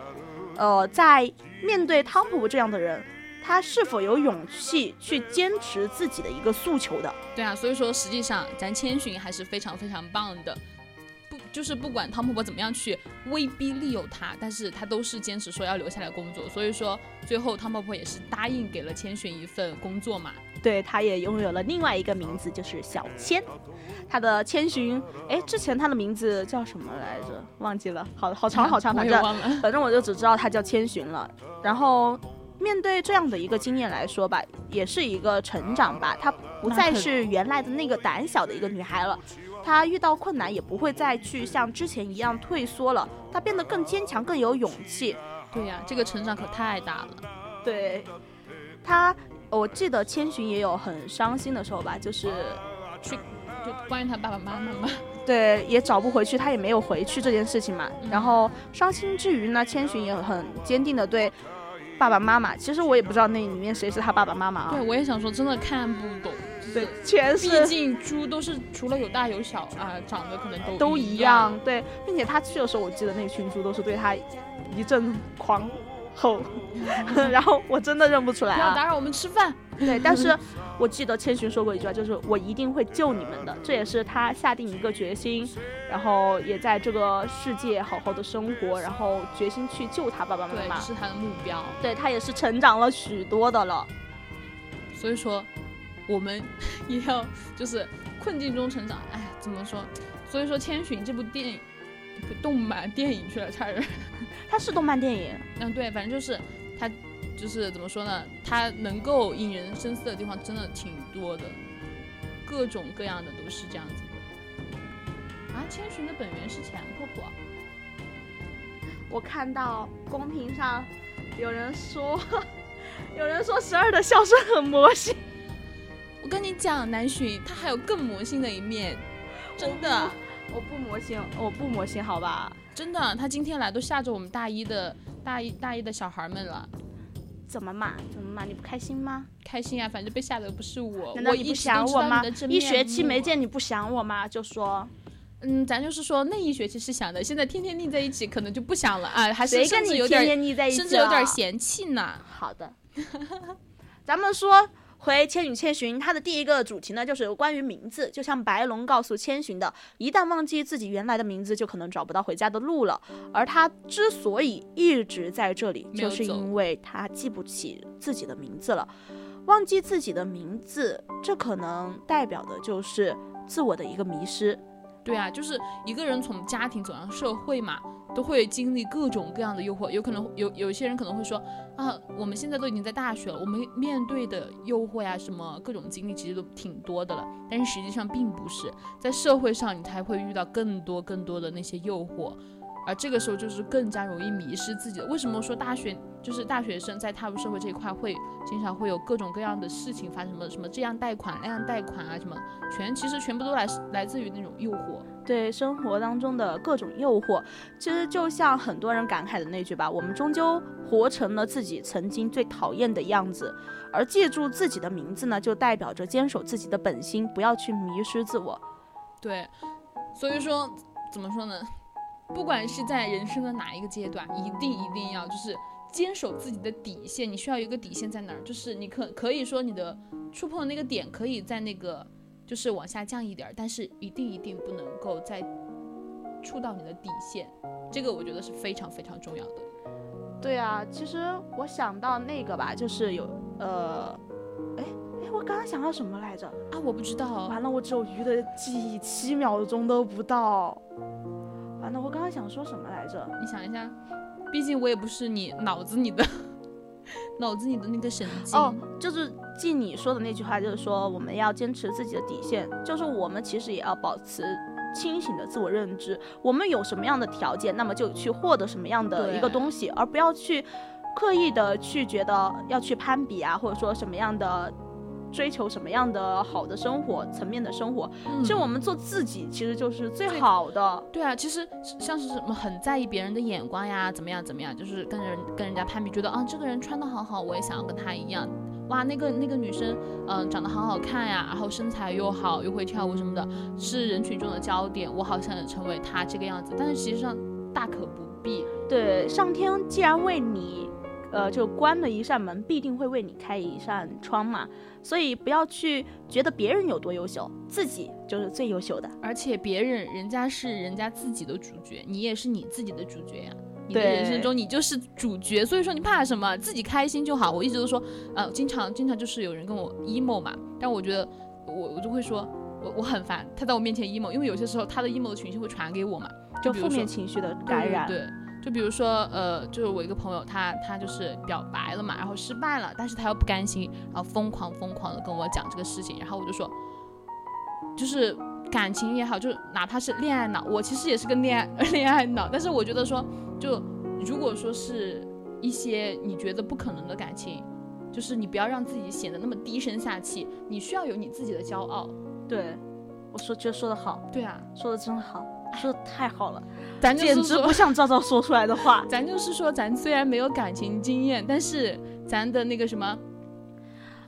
呃，在面对汤婆婆这样的人，他是否有勇气去坚持自己的一个诉求的？对啊，所以说实际上咱千寻还是非常非常棒的。就是不管汤婆婆怎么样去威逼利诱她，但是她都是坚持说要留下来工作。所以说最后汤婆婆也是答应给了千寻一份工作嘛。对，她也拥有了另外一个名字，就是小千。她的千寻，哎，之前她的名字叫什么来着？忘记了，好好长好长，反正反正我就只知道她叫千寻了。然后面对这样的一个经验来说吧，也是一个成长吧。她不再是原来的那个胆小的一个女孩了。他遇到困难也不会再去像之前一样退缩了，他变得更坚强，更有勇气。对呀，这个成长可太大了。对，他，我记得千寻也有很伤心的时候吧，就是去，就关于他爸爸妈妈嘛。对，也找不回去，他也没有回去这件事情嘛。然后伤心之余呢，千寻也很坚定的对爸爸妈妈。其实我也不知道那里面谁是他爸爸妈妈啊。对，我也想说，真的看不懂。对，全是。毕竟猪都是除了有大有小啊，长得可能都都一样。对，并且他去的时候，我记得那群猪都是对他一阵狂吼，然后我真的认不出来啊！不要打扰我们吃饭。对，但是我记得千寻说过一句话，就是我一定会救你们的。这也是他下定一个决心，然后也在这个世界好好的生活，然后决心去救他爸爸妈妈。对，是他的目标。对他也是成长了许多的了。所以说。我们也要就是困境中成长，哎，怎么说？所以说《千寻》这部电影，动漫电影去了，差点，它是动漫电影。嗯，对，反正就是它，就是怎么说呢？它能够引人深思的地方真的挺多的，各种各样的都是这样子的。啊，千寻的本源是钱婆婆。我看到公屏上有人说，有人说十二的笑声很魔性。我跟你讲，南浔他还有更魔性的一面，真的，我不魔性，我不魔性，好吧？真的，他今天来都吓着我们大一的大一大一的小孩们了。怎么嘛？怎么嘛？你不开心吗？开心啊，反正被吓的不是我。难道你不想我吗？一学期没见，你不想我吗？就说，嗯，咱就是说那一学期是想的，现在天天腻在一起，可能就不想了啊，还是甚至有点甚至有点嫌弃呢。好的，咱们说。回《千与千寻》，它的第一个主题呢，就是关于名字。就像白龙告诉千寻的，一旦忘记自己原来的名字，就可能找不到回家的路了。而他之所以一直在这里，就是因为他记不起自己的名字了。忘记自己的名字，这可能代表的就是自我的一个迷失。对啊，就是一个人从家庭走向社会嘛。都会经历各种各样的诱惑，有可能有有些人可能会说啊，我们现在都已经在大学了，我们面对的诱惑呀，什么各种经历其实都挺多的了。但是实际上并不是，在社会上你才会遇到更多更多的那些诱惑，而这个时候就是更加容易迷失自己的。为什么说大学就是大学生在踏入社会这一块会经常会有各种各样的事情发生？什么什么这样贷款那样贷款啊，什么全其实全部都来来自于那种诱惑。对生活当中的各种诱惑，其实就像很多人感慨的那句吧：“我们终究活成了自己曾经最讨厌的样子。”而记住自己的名字呢，就代表着坚守自己的本心，不要去迷失自我。对，所以说怎么说呢？不管是在人生的哪一个阶段，一定一定要就是坚守自己的底线。你需要有一个底线在哪儿？就是你可可以说你的触碰的那个点可以在那个。就是往下降一点儿，但是一定一定不能够再触到你的底线，这个我觉得是非常非常重要的。对啊，其实我想到那个吧，就是有呃，哎哎，我刚刚想到什么来着啊？我不知道。完了，我只有鱼的记忆，七秒钟都不到。完了，我刚刚想说什么来着？你想一下，毕竟我也不是你脑子里的。脑子里的那个神经。哦，就是记你说的那句话，就是说我们要坚持自己的底线，就是我们其实也要保持清醒的自我认知，我们有什么样的条件，那么就去获得什么样的一个东西，而不要去刻意的去觉得要去攀比啊，或者说什么样的。追求什么样的好的生活层面的生活，嗯其实我们做自己其实就是最好的。对啊，其实像是什么很在意别人的眼光呀，怎么样怎么样，就是跟人跟人家攀比，觉得啊这个人穿的好好，我也想要跟他一样。哇，那个那个女生，嗯、长得好好看呀，然后身材又好，又会跳舞什么的，是人群中的焦点，我好想成为她这个样子。但是实际上大可不必。对，上天既然为你，呃，就关了一扇门，必定会为你开一扇窗嘛。所以不要去觉得别人有多优秀，自己就是最优秀的。而且别人人家是人家自己的主角，你也是你自己的主角呀。你的人生中你就是主角，所以说你怕什么？自己开心就好。我一直都说，呃，经常经常就是有人跟我 emo 嘛，但我觉得我我就会说，我我很烦他在我面前 emo，因为有些时候他的 emo 的情绪会传给我嘛，就负面情绪的感染。对对对就比如说，呃，就是我一个朋友，他他就是表白了嘛，然后失败了，但是他又不甘心，然后疯狂疯狂的跟我讲这个事情，然后我就说，就是感情也好，就是哪怕是恋爱脑，我其实也是个恋爱 恋爱脑，但是我觉得说，就如果说是一些你觉得不可能的感情，就是你不要让自己显得那么低声下气，你需要有你自己的骄傲。对，我说觉得说的好，对啊，说的真好，说的太好了，咱简直不像赵赵说出来的话。咱就是说，咱虽然没有感情经验，但是咱的那个什么，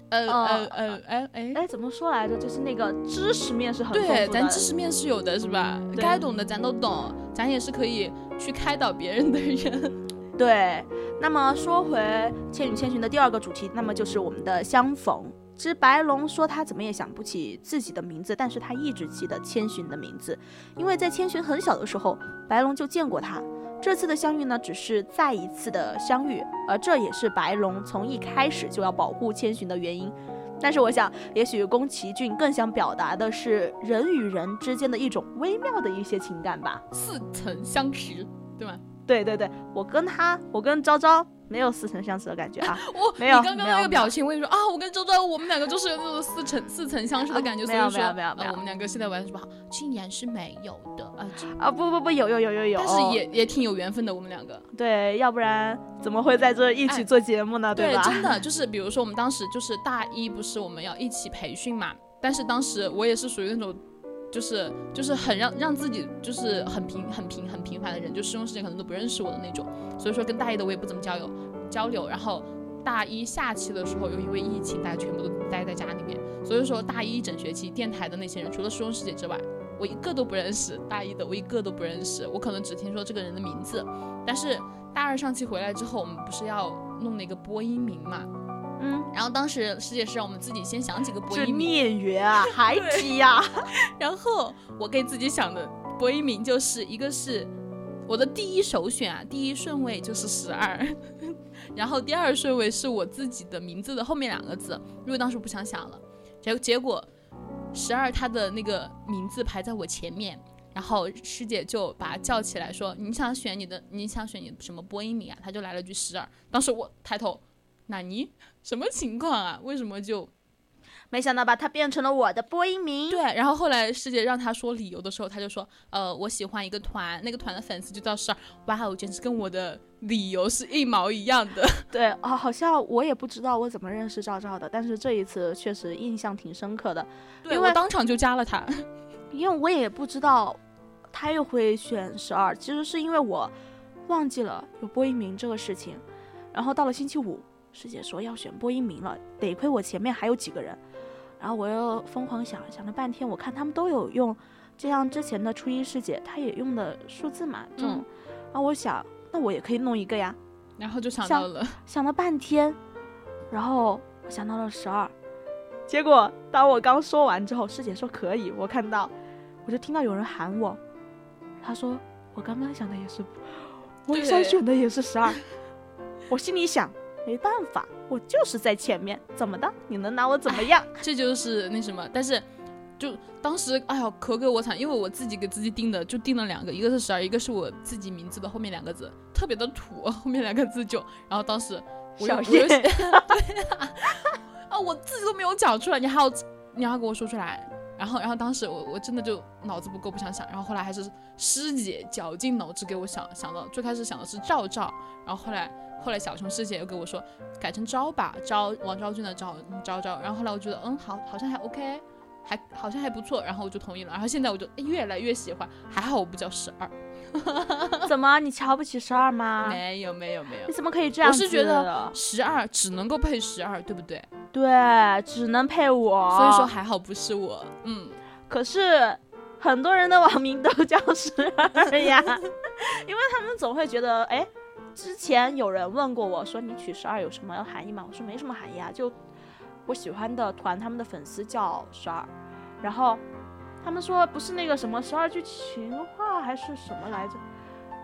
呃哦呃呃，哎哎，哎，怎么说来着？就是那个知识面是很丰对，咱知识面是有的，是吧？该懂的咱都懂，咱也是可以去开导别人的人。对，那么说回《千与千寻》的第二个主题，那么就是我们的相逢。之白龙说他怎么也想不起自己的名字，但是他一直记得千寻的名字，因为在千寻很小的时候，白龙就见过他。这次的相遇呢，只是再一次的相遇，而这也是白龙从一开始就要保护千寻的原因。但是我想，也许宫崎骏更想表达的是人与人之间的一种微妙的一些情感吧。似曾相识，对吗？对对对，我跟他，我跟昭昭没有似曾相识的感觉啊。我没有你刚刚那个表情，我跟你说啊，我跟周周，我们两个就是有那种似曾似曾相识的感觉，啊没有所以说，没有没有没有呃我们两个现在玩的什么好？竟然是没有的啊，啊不不不，有有有有有，但是也也挺有缘分的，我们两个。对，要不然怎么会在这一起哎做节目呢？对，吧？真的 就是，比如说我们当时就是大一，不是我们要一起培训嘛？但是当时我也是属于那种，就是就是很让让自己就是很平很平很平凡的人，就师兄师姐可能都不认识我的那种。所以说跟大一的我也不怎么交友交流。然后大一下期的时候，又因为疫情，大家全部都待在家里面，所以说大一整学期电台的那些人，除了师兄师姐之外，我一个都不认识。大一的我一个都不认识，我可能只听说这个人的名字，但是。大二上期回来之后，我们不是要弄那个播音名嘛？嗯，然后当时师姐是让我们自己先想几个播音名，孽缘啊，孩提呀、然后我给自己想的播音名就是一个是我的第一首选啊，第一顺位就是十二，然后第二顺位是我自己的名字的后面两个字，因为当时不想想了，结结果十二他的那个名字排在我前面。然后师姐就把他叫起来说：“你想选你的，你想选你什么播音名啊？”他就来了句十二。当时我抬头，纳尼？什么情况啊？为什么就没想到吧，他变成了我的播音名。对，然后后来师姐让他说理由的时候，他就说，呃，我喜欢一个团，那个团的粉丝就叫十二。哇哦，简直跟我的理由是一毛一样的。对啊、好像我也不知道我怎么认识赵赵的，但是这一次确实印象挺深刻的，对因为我当场就加了他。因为我也不知道他又会选十二，其实是因为我忘记了有播音名这个事情，然后到了星期五，师姐说要选播音名了，得亏我前面还有几个人，然后我又疯狂想想了半天，我看他们都有用，就像之前的初一师姐，她也用的数字嘛，这种，嗯。然后我想，那我也可以弄一个呀，然后就想像到了，想了半天，然后我想到了十二，结果当我刚说完之后，师姐说可以，我看到，我就听到有人喊我，他说我刚刚想的也是，我想选的也是十二，我心里想没办法，我就是在前面，怎么的？你能拿我怎么样？这就是那什么，但是。就当时，哎呀，可给我惨，因为我自己给自己定的，就定了两个，一个是十二，一个是我自己名字的后面两个字，特别的土，后面两个字就，然后当时小我又我又叶对啊，啊，我自己都没有讲出来，你还要你还要给我说出来。然后，然后当时我我真的就脑子不够，不想想。然后后来还是师姐绞尽脑汁给我想想到，最开始想的是赵赵，然后后来后来小熊师姐又跟我说改成昭吧，昭王昭君的昭昭昭。然后后来我觉得嗯好，好像还 OK，还好像还不错，然后我就同意了。然后现在我就哎越来越喜欢，还好我不叫十二，怎么你瞧不起十二吗？没有没有没有你，怎么可以这样？我是觉得十二只能够配十二，对不对？对，只能配我。所以说还好不是我，嗯。可是很多人的网名都叫十二呀，因为他们总会觉得，哎，之前有人问过我说你取十二有什么含义吗？我说没什么含义啊，就我喜欢的团他们的粉丝叫十二，然后他们说不是那个什么十二句情话还是什么来着，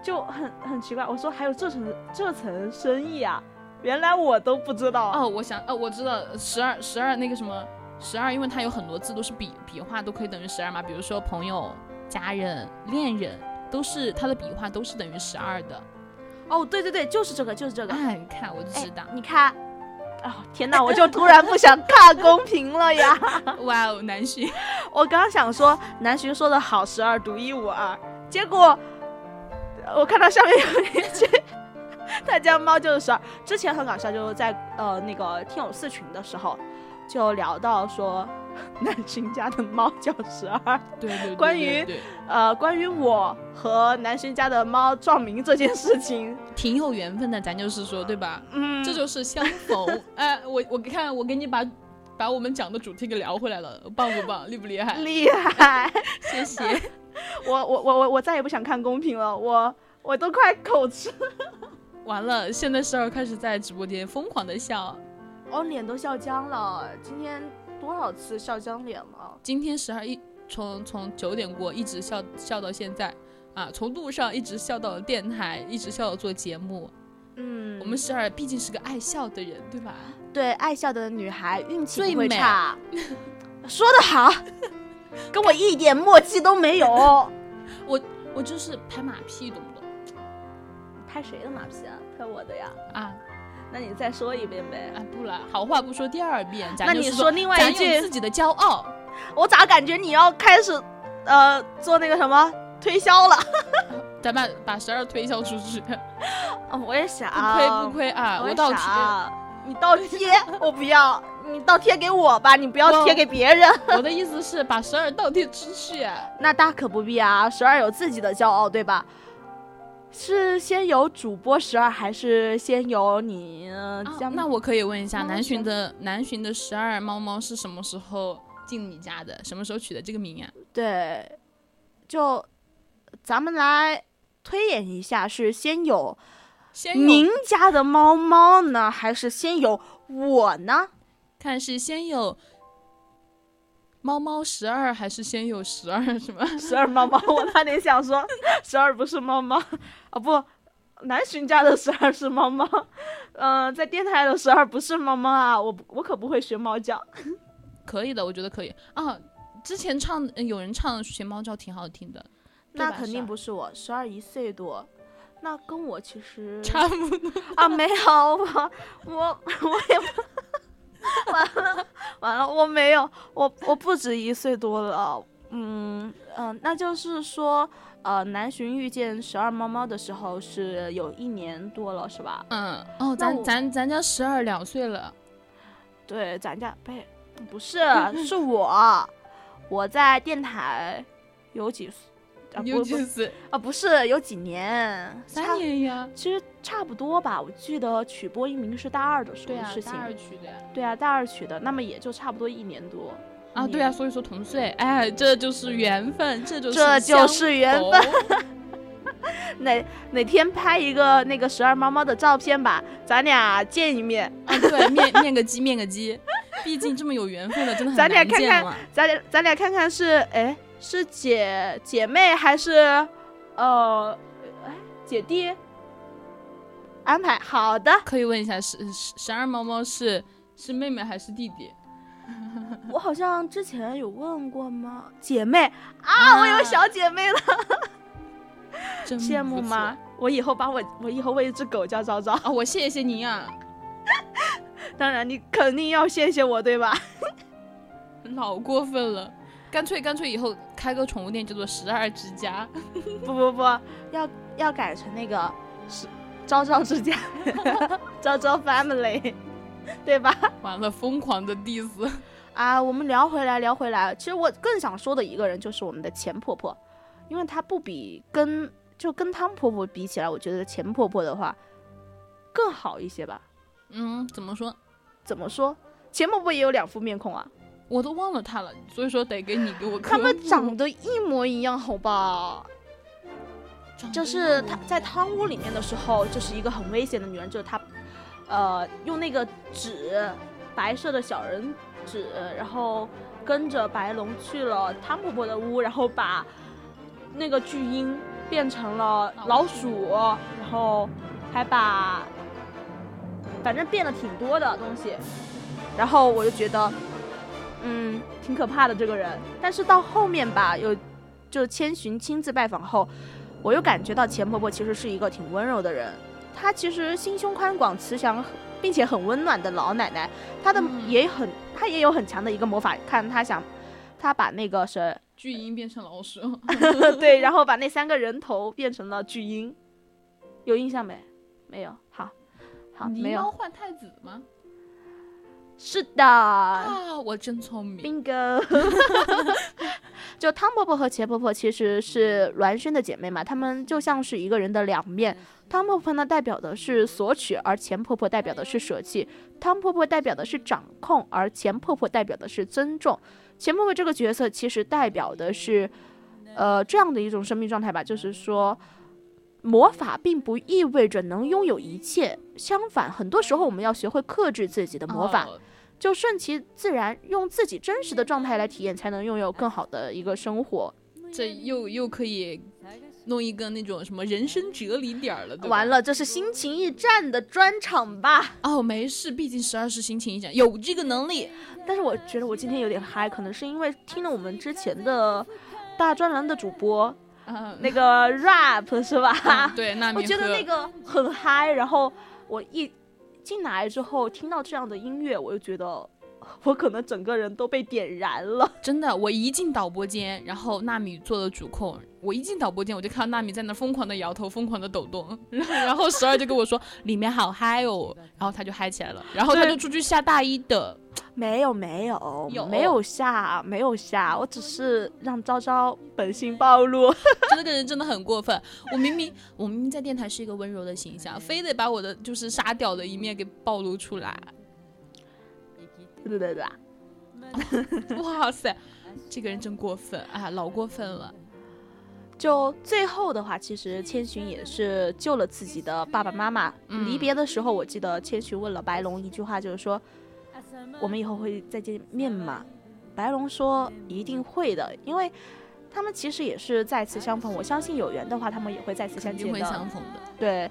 就很很奇怪。我说还有这层这层深意啊，原来我都不知道。哦，我想，哦，我知道十二十二那个什么十二，因为它有很多字都是笔笔画都可以等于十二嘛，比如说朋友、家人、恋人，都是它的笔画都是等于十二的。哦，对对对，就是这个，就是这个。哎，你看我就知道，你看，哦天哪，我就突然不想看公屏了呀！哇哦，南浔，我刚想说南浔说的好，十二独一无二，结果我看到下面有一句，他家猫就是十二。之前很搞笑，就是在呃那个听友四群的时候，就聊到说 南浔家的猫叫十二。对对对关于呃，关于我和南浔家的猫撞名这件事情，挺有缘分的，咱就是说，对吧？嗯，这就是相逢。哎，我我看我给你把把我们讲的主题给聊回来了，棒不棒？厉不厉害？厉害。谢谢。我我我我我再也不想看公屏了，我我都快口吃，完了，现在十二开始在直播间疯狂的笑。我脸都笑僵了。今天多少次笑僵脸了？今天十二一从从九点过一直笑笑到现在啊，从路上一直笑到了电台，一直笑到做节目。嗯，我们十二毕竟是个爱笑的人，对吧？对爱笑的女孩运气不会最美差。说得好，跟我一点默契都没有。我我就是拍马屁，懂不懂？拍谁的马屁啊？拍我的呀？啊那你再说一遍呗。啊，不了，好话不说第二遍，咱那你说另外一句自己的骄傲。我咋感觉你要开始呃做那个什么推销了？咱把把十二推销出去，啊我也想，不亏不亏啊！我我倒贴，你倒贴，我不要，你倒贴给我吧，你不要贴给别人。我的意思是把十二倒贴出去。那大可不必啊，十二有自己的骄傲，对吧？是先有主播十二，还是先有你？呃啊那我可以问一下，南猫是浔的南浔的十二猫猫是什么时候进你家的？什么时候取的这个名啊？对，就咱们来推演一下，是先有先有您家的猫猫呢，还是先有我呢？看是先有猫猫十二，还是先有十二？什么？十二猫猫，我差点想说十二不是猫猫，哦不，南浔家的十二是猫猫，嗯、在电台的十二不是猫猫啊，我不我可不会学猫叫。可以的，我觉得可以啊。之前唱呃有人唱学猫叫挺好听的，那肯定不是我，十二一岁多，那跟我其实差不多。啊没有我我我也不 完了完了我没有我我不止一岁多了，嗯嗯、那就是说呃南浔遇见十二猫猫的时候是有一年多了是吧？嗯，哦，咱咱咱家十二两岁了，对，咱家不不是是我。我在电台有几岁啊有不不几岁？啊不是有几年三年呀。其实差不多吧，我记得曲播一名是大二的时候的事情。大二取的呀。对啊，大二取的，那么也就差不多一年多。啊，对啊，所以说同岁，哎，这就是缘分，这就是这就是缘分。哪哪天拍一个那个十二猫猫的照片吧，咱俩见一面，啊，对，面面个鸡，面个鸡，毕竟这么有缘分的，真的很咱俩看看。咱俩咱俩看看是哎是姐姐妹还是呃哎姐弟？安排好的，可以问一下，十十十二猫猫是是妹妹还是弟弟？我好像之前有问过吗？姐妹啊，我有小姐妹了。真羡慕吗？？我以后把我我以后喂一只狗叫昭昭。啊，我谢谢您啊！当然你肯定要谢谢我，对吧？老过分了，干脆干脆以后开个宠物店叫做十二之家。不不不，要要改成那个是昭昭之家，昭昭 family，对吧？完了，疯狂的 diss。啊，我们聊回来聊回来，其实我更想说的一个人就是我们的钱婆婆，因为她不比跟就跟汤婆婆比起来，我觉得钱婆婆的话更好一些吧。嗯，怎么说？怎么说？钱婆婆也有两副面孔啊，我都忘了他了，所以说得给你给我科她们长得一模一样，好吧？就是他在汤屋里面的时候，就是一个很危险的女人，就是她，呃，用那个纸，白色的小人纸，然后跟着白龙去了汤婆婆的屋，然后把那个巨婴变成了老鼠，然后还把，反正变了挺多的东西，然后我就觉得，嗯，挺可怕的这个人。但是到后面吧，有就千寻亲自拜访后，我又感觉到钱婆婆其实是一个挺温柔的人。她其实心胸宽广、慈祥，并且很温暖的老奶奶。她的嗯也很，她也有很强的一个魔法。看她想，她把那个谁巨婴变成老鼠，对，然后把那三个人头变成了巨婴，有印象没？没有。好，好，没狸猫有。换太子吗？是的。啊，我真聪明。bingo。就汤婆婆和钱婆婆其实是孪生的姐妹嘛，她们就像是一个人的两面。汤婆婆呢代表的是索取，而钱婆婆代表的是舍弃。汤婆婆代表的是掌控，而钱婆婆代表的是尊重。钱婆婆这个角色其实代表的是，呃，这样的一种生命状态吧，就是说。魔法并不意味着能拥有一切，相反，很多时候我们要学会克制自己的魔法。哦就顺其自然，用自己真实的状态来体验，才能拥有更好的一个生活。这又又可以弄一个那种什么人生哲理点儿了，完了，这是心情驿站的专场吧？哦，没事，毕竟十二是心情驿站，有这个能力。但是我觉得我今天有点嗨，可能是因为听了我们之前的大专栏的主播啊，那个 rap 是吧？嗯对，那 我觉得那个很嗨，然后我一进来之后听到这样的音乐，我就觉得我可能整个人都被点燃了。真的，我一进导播间，然后纳米做了主控，我一进导播间，我就看到纳米在那疯狂的摇头，疯狂的抖动，然后然后十二就跟我说里面好嗨哦，然后他就嗨起来了，然后他就出去下大一的，没有没有有没有下没有下，我只是让昭昭本性暴露。就那个人真的很过分。我明明我明明在电台是一个温柔的形象，非得把我的就是沙雕的一面给暴露出来。对对对，哇塞，这个人真过分啊，老过分了。就最后的话，其实千寻也是救了自己的爸爸妈妈。嗯离别的时候，我记得千寻问了白龙一句话，就是说：“我们以后会再见面吗？”白龙说：“一定会的，因为他们其实也是再次相逢。我相信有缘的话，他们也会再次相见的。相逢的。对，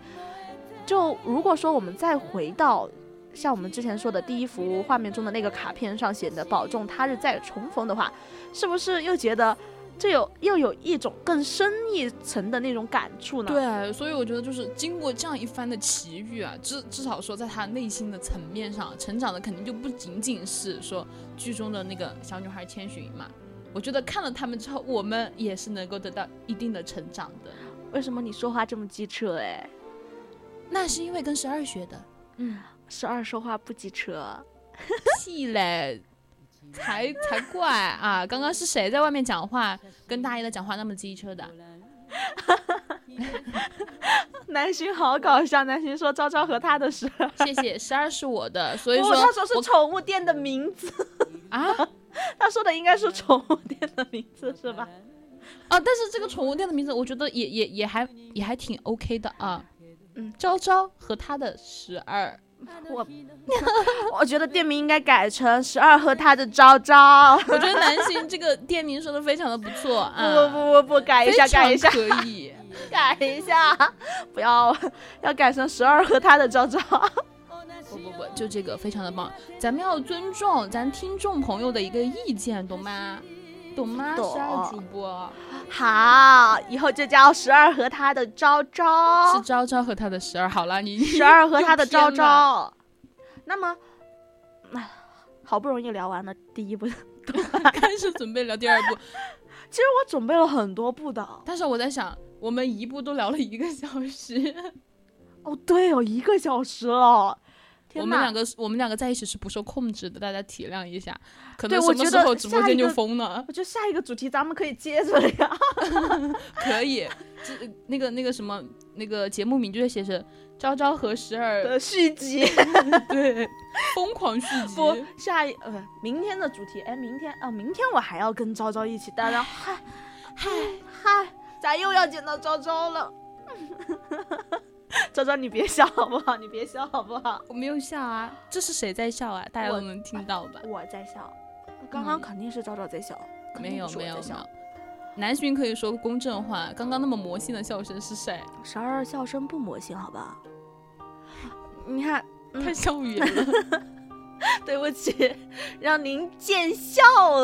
就如果说我们再回到像我们之前说的第一幅画面中的那个卡片上写的“保重他日再重逢”的话，是不是又觉得这有又有一种更深一层的那种感触呢？，对，所以我觉得就是经过这样一番的奇遇啊，至至少说在他内心的层面上，成长的肯定就不仅仅是说剧中的那个小女孩千寻嘛。我觉得看了他们之后，我们也是能够得到一定的成长的。为什么你说话这么机车？哎，那是因为跟十二学的。嗯，十二说话不机车。屁嘞，才才怪啊！刚刚是谁在外面讲话，跟大爷的讲话那么机车的？南浔好搞笑，南浔说昭昭和他的事，谢谢，十二是我的，所以不，说他说是我宠物店的名字，啊 他说的应该是宠物店的名字是吧？啊！但是这个宠物店的名字，我觉得也也也还也还挺 OK 的啊。嗯，昭昭和他的十二，我 我觉得店名应该改成十二和他的昭昭。我觉得南浔这个店名说的非常的不错啊，不不不不，改一下，改一下，可以。改一下，不要要改成十二和他的昭昭。不不不，就这个非常的棒，咱们要尊重咱听众朋友的一个意见，懂吗？懂吗？十二主播好，以后就叫十二和他的昭是昭，昭昭和他的十二。好 了，你十二和他的昭。昭。那么 好不容易聊完了第一部，开始准备聊第二部。其实我准备了很多部的。但是我在想，我们一部都聊了一个小时。哦，对哦，一个小时了。我们两个，我们两个在一起是不受控制的，大家体谅一下。可能什么时候直播间就封了？我觉得下一个主题咱们可以接着聊。可以，这那个那个什么，那个节目名就写着《昭昭和十二》的续集。对，疯狂续集。不，下一呃，明天的主题，哎，明天啊，明天我还要跟昭昭一起待着。嗨，嗨，嗨，咱又要见到昭昭了。昭昭，你别笑好不好？你别笑好不好？我没有笑啊，这是谁在笑啊？大家都能听到吧？我在笑，刚刚肯定是昭昭在笑，没有没有没有。南浔可以说公正话，刚刚那么魔性的笑声是谁？十二笑声不魔性，好吧？你看，太笑语了。对不起，让您见笑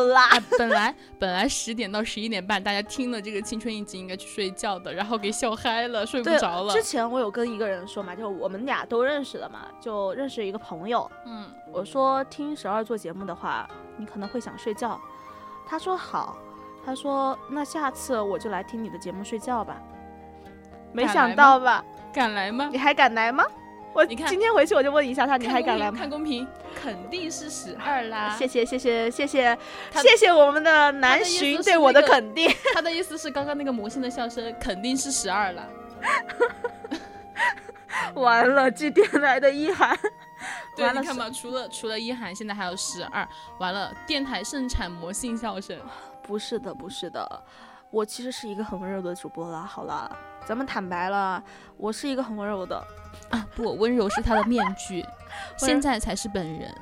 啦。本来 本来十点到十一点半，大家听了这个青春一集应该去睡觉的，然后给笑嗨了，睡不着了。之前我有跟一个人说嘛，就我们俩都认识的嘛，就认识一个朋友。嗯，我说听十二做节目的话，你可能会想睡觉。他说好，他说那下次我就来听你的节目睡觉吧。没想到吧？敢来吗？你还敢来吗？我你看今天回去我就问一下他，你还敢来吗？看公屏，肯定是十二啦。谢谢谢谢谢谢谢谢我们的南浔对我的肯定。他的意思是刚刚那个魔性的笑声肯定是十二 了。完了，祭奠来的一涵。对，你看嘛，除了除了一涵，现在还有十二。完了，电台盛产魔性笑声。不是的，不是的，我其实是一个很温柔的主播啦。好了，咱们坦白了，我是一个很温柔的。啊不，温柔是他的面具，现在才是本人。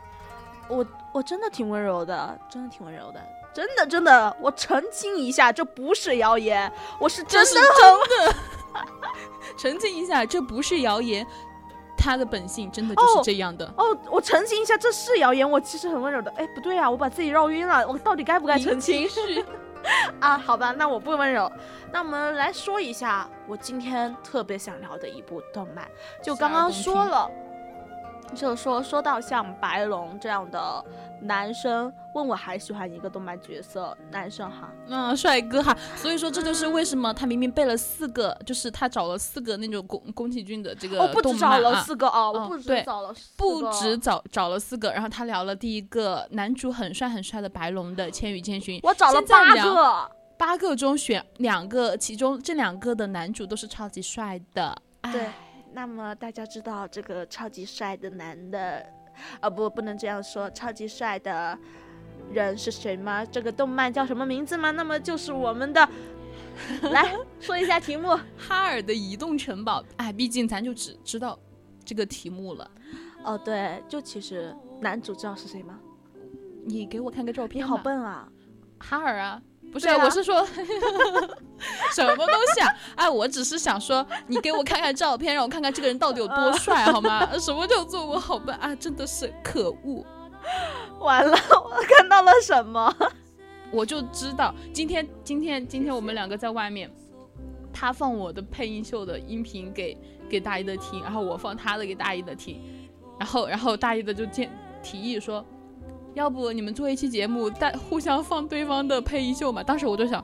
我我真的挺温柔的，真的挺温柔的，真的真的。我澄清一下，这不是谣言，我是真的真的。澄清一下，这不是谣言，他的本性真的就是这样的。哦，我澄清一下，这是谣言，我其实很温柔的。哎，不对啊，我把自己绕晕了，我到底该不该澄清？啊，好吧，那我不温柔。那我们来说一下我今天特别想聊的一部动漫，就刚刚说了，就说说到像白龙这样的男生，问我还喜欢一个动漫角色，男生哈，嗯，帅哥哈，所以说这就是为什么他明明背了四个，就是他找了四个那种宫宫崎骏的这个动漫啊，不止找了四个哦，不止找了四个，不止找找了四个，然后他聊了第一个男主很帅很帅的白龙的《千与千寻》，我找了八个。八个中选两个，其中这两个的男主都是超级帅的。对，那么大家知道这个超级帅的男的，啊不，不能这样说，超级帅的人是谁吗？这个动漫叫什么名字吗？那么就是我们的，来说一下题目，《哈尔的移动城堡》。哎，毕竟咱就只知道这个题目了。哦，对，就其实男主知道是谁吗？你给我看个照片。你好笨啊，哈尔啊。不是，我是说什么东西啊？哎，我只是想说，你给我看看照片，让我看看这个人到底有多帅，好吗？什么叫做我好笨啊？真的是可恶！完了，我看到了什么？我就知道，今天今天今天我们两个在外面，他放我的配音秀的音频给给大一的听，然后我放他的给大一的听，然后然后大一的就建提议说。要不你们做一期节目，带互相放对方的配音秀嘛？当时我就想，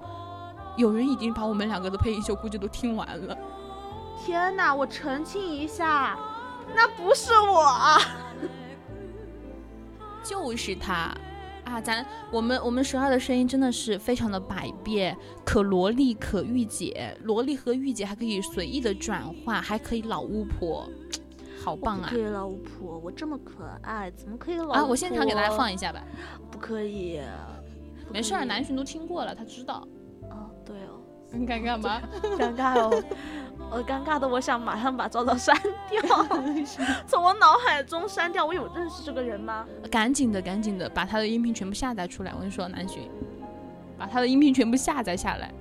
有人已经把我们两个的配音秀估计都听完了。天哪！我澄清一下，那不是我，就是他啊！咱我们我们十二的声音真的是非常的百变，可萝莉可御姐，萝莉和御姐还可以随意的转换，还可以老巫婆。好棒啊！可以老巫婆，我这么可爱，怎么可以老啊？我现场给大家放一下吧。不可以，没事儿，南浔都听过了，他知道。哦，对哦。你尴尬吗？尴尬哦，我尴尬的，我想马上把赵赵删掉，从我脑海中删掉。我有认识这个人吗？赶紧的，赶紧的，把他的音频全部下载出来。我跟你说，南浔，把他的音频全部下载下来。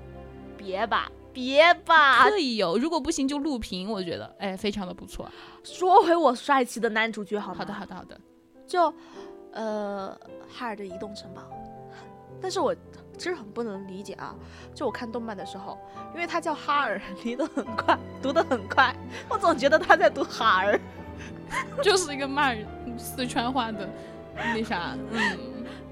别吧。别吧，可以有，如果不行就录屏，我觉得，哎，非常的不错。说回我帅气的男主角好吗？好的，好的，好的。就，呃，哈尔的移动城堡。但是我其实很不能理解啊，就我看动漫的时候，因为他叫哈尔，离得很快，读得很快，我总觉得他在读哈尔，就是一个骂人四川话的那啥，嗯，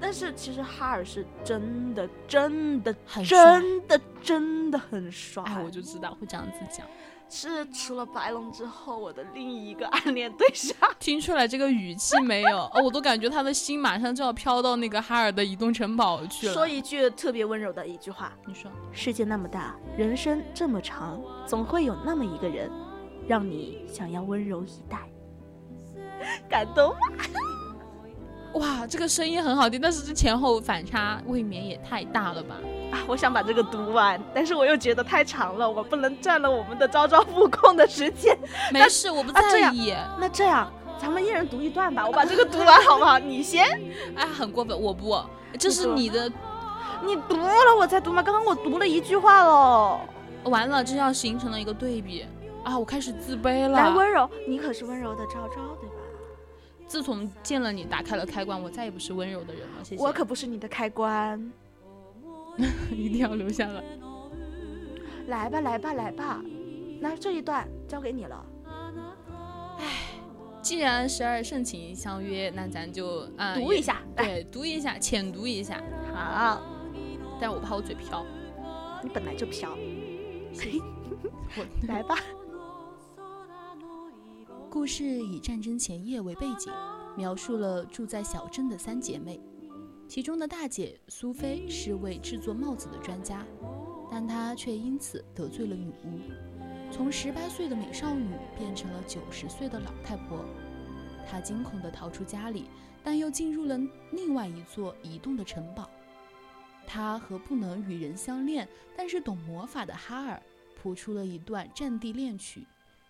但是其实哈尔是真的真的很真的真的很帅。哎，我就知道会这样子讲。是除了白龙之后，我的另一个暗恋对象。听出来这个语气没有？哦，我都感觉他的心马上就要飘到那个哈尔的移动城堡去了。说一句特别温柔的一句话：你说，世界那么大，人生这么长，总会有那么一个人，让你想要温柔以待。感动吗？哇，这个声音很好听，但是这前后反差未免也太大了吧？啊，我想把这个读完，但是我又觉得太长了，我不能占了我们的朝朝复控的时间。没事，我不在意。那这样，咱们一人读一段吧，我把这个读完好不好？你先，哎，很过分，我不，这是你的，你读了我再读吗？刚刚我读了一句话喽。完了，这要形成了一个对比啊！我开始自卑了。来温柔，你可是温柔的昭昭，对吧？自从见了你，打开了开关，我再也不是温柔的人了。谢谢。我可不是你的开关。一定要留下来。来吧，来吧，来吧，那这一段交给你了。既然十二盛情相约，那咱就啊、也读一下，来，对，读一下，浅读一下。好，但我怕我嘴瓢。你本来就飘，我来吧。故事以战争前夜为背景，描述了住在小镇的三姐妹。其中的大姐苏菲是位制作帽子的专家，但她却因此得罪了女巫，从十八岁的美少女变成了九十岁的老太婆。她惊恐地逃出家里，但又进入了另外一座移动的城堡。她和不能与人相恋，但是懂魔法的哈尔谱出了一段战地恋曲。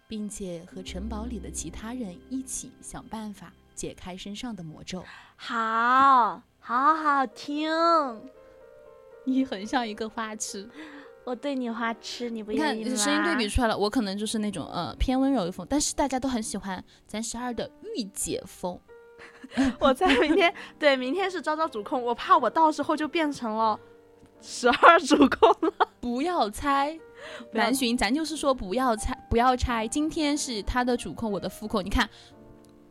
并且和城堡里的其他人一起想办法解开身上的魔咒。好，好好听。你很像一个花痴，我对你花痴，你不你看愿意吗？声音对比出来了，我可能就是那种呃偏温柔的风，但是大家都很喜欢咱十二的御姐风。我在明天，对，明天是朝朝主控，我怕我到时候就变成了十二主控了。不要猜，南巡，咱就是说不要拆，不要拆。今天是他的主控，我的副控，你看，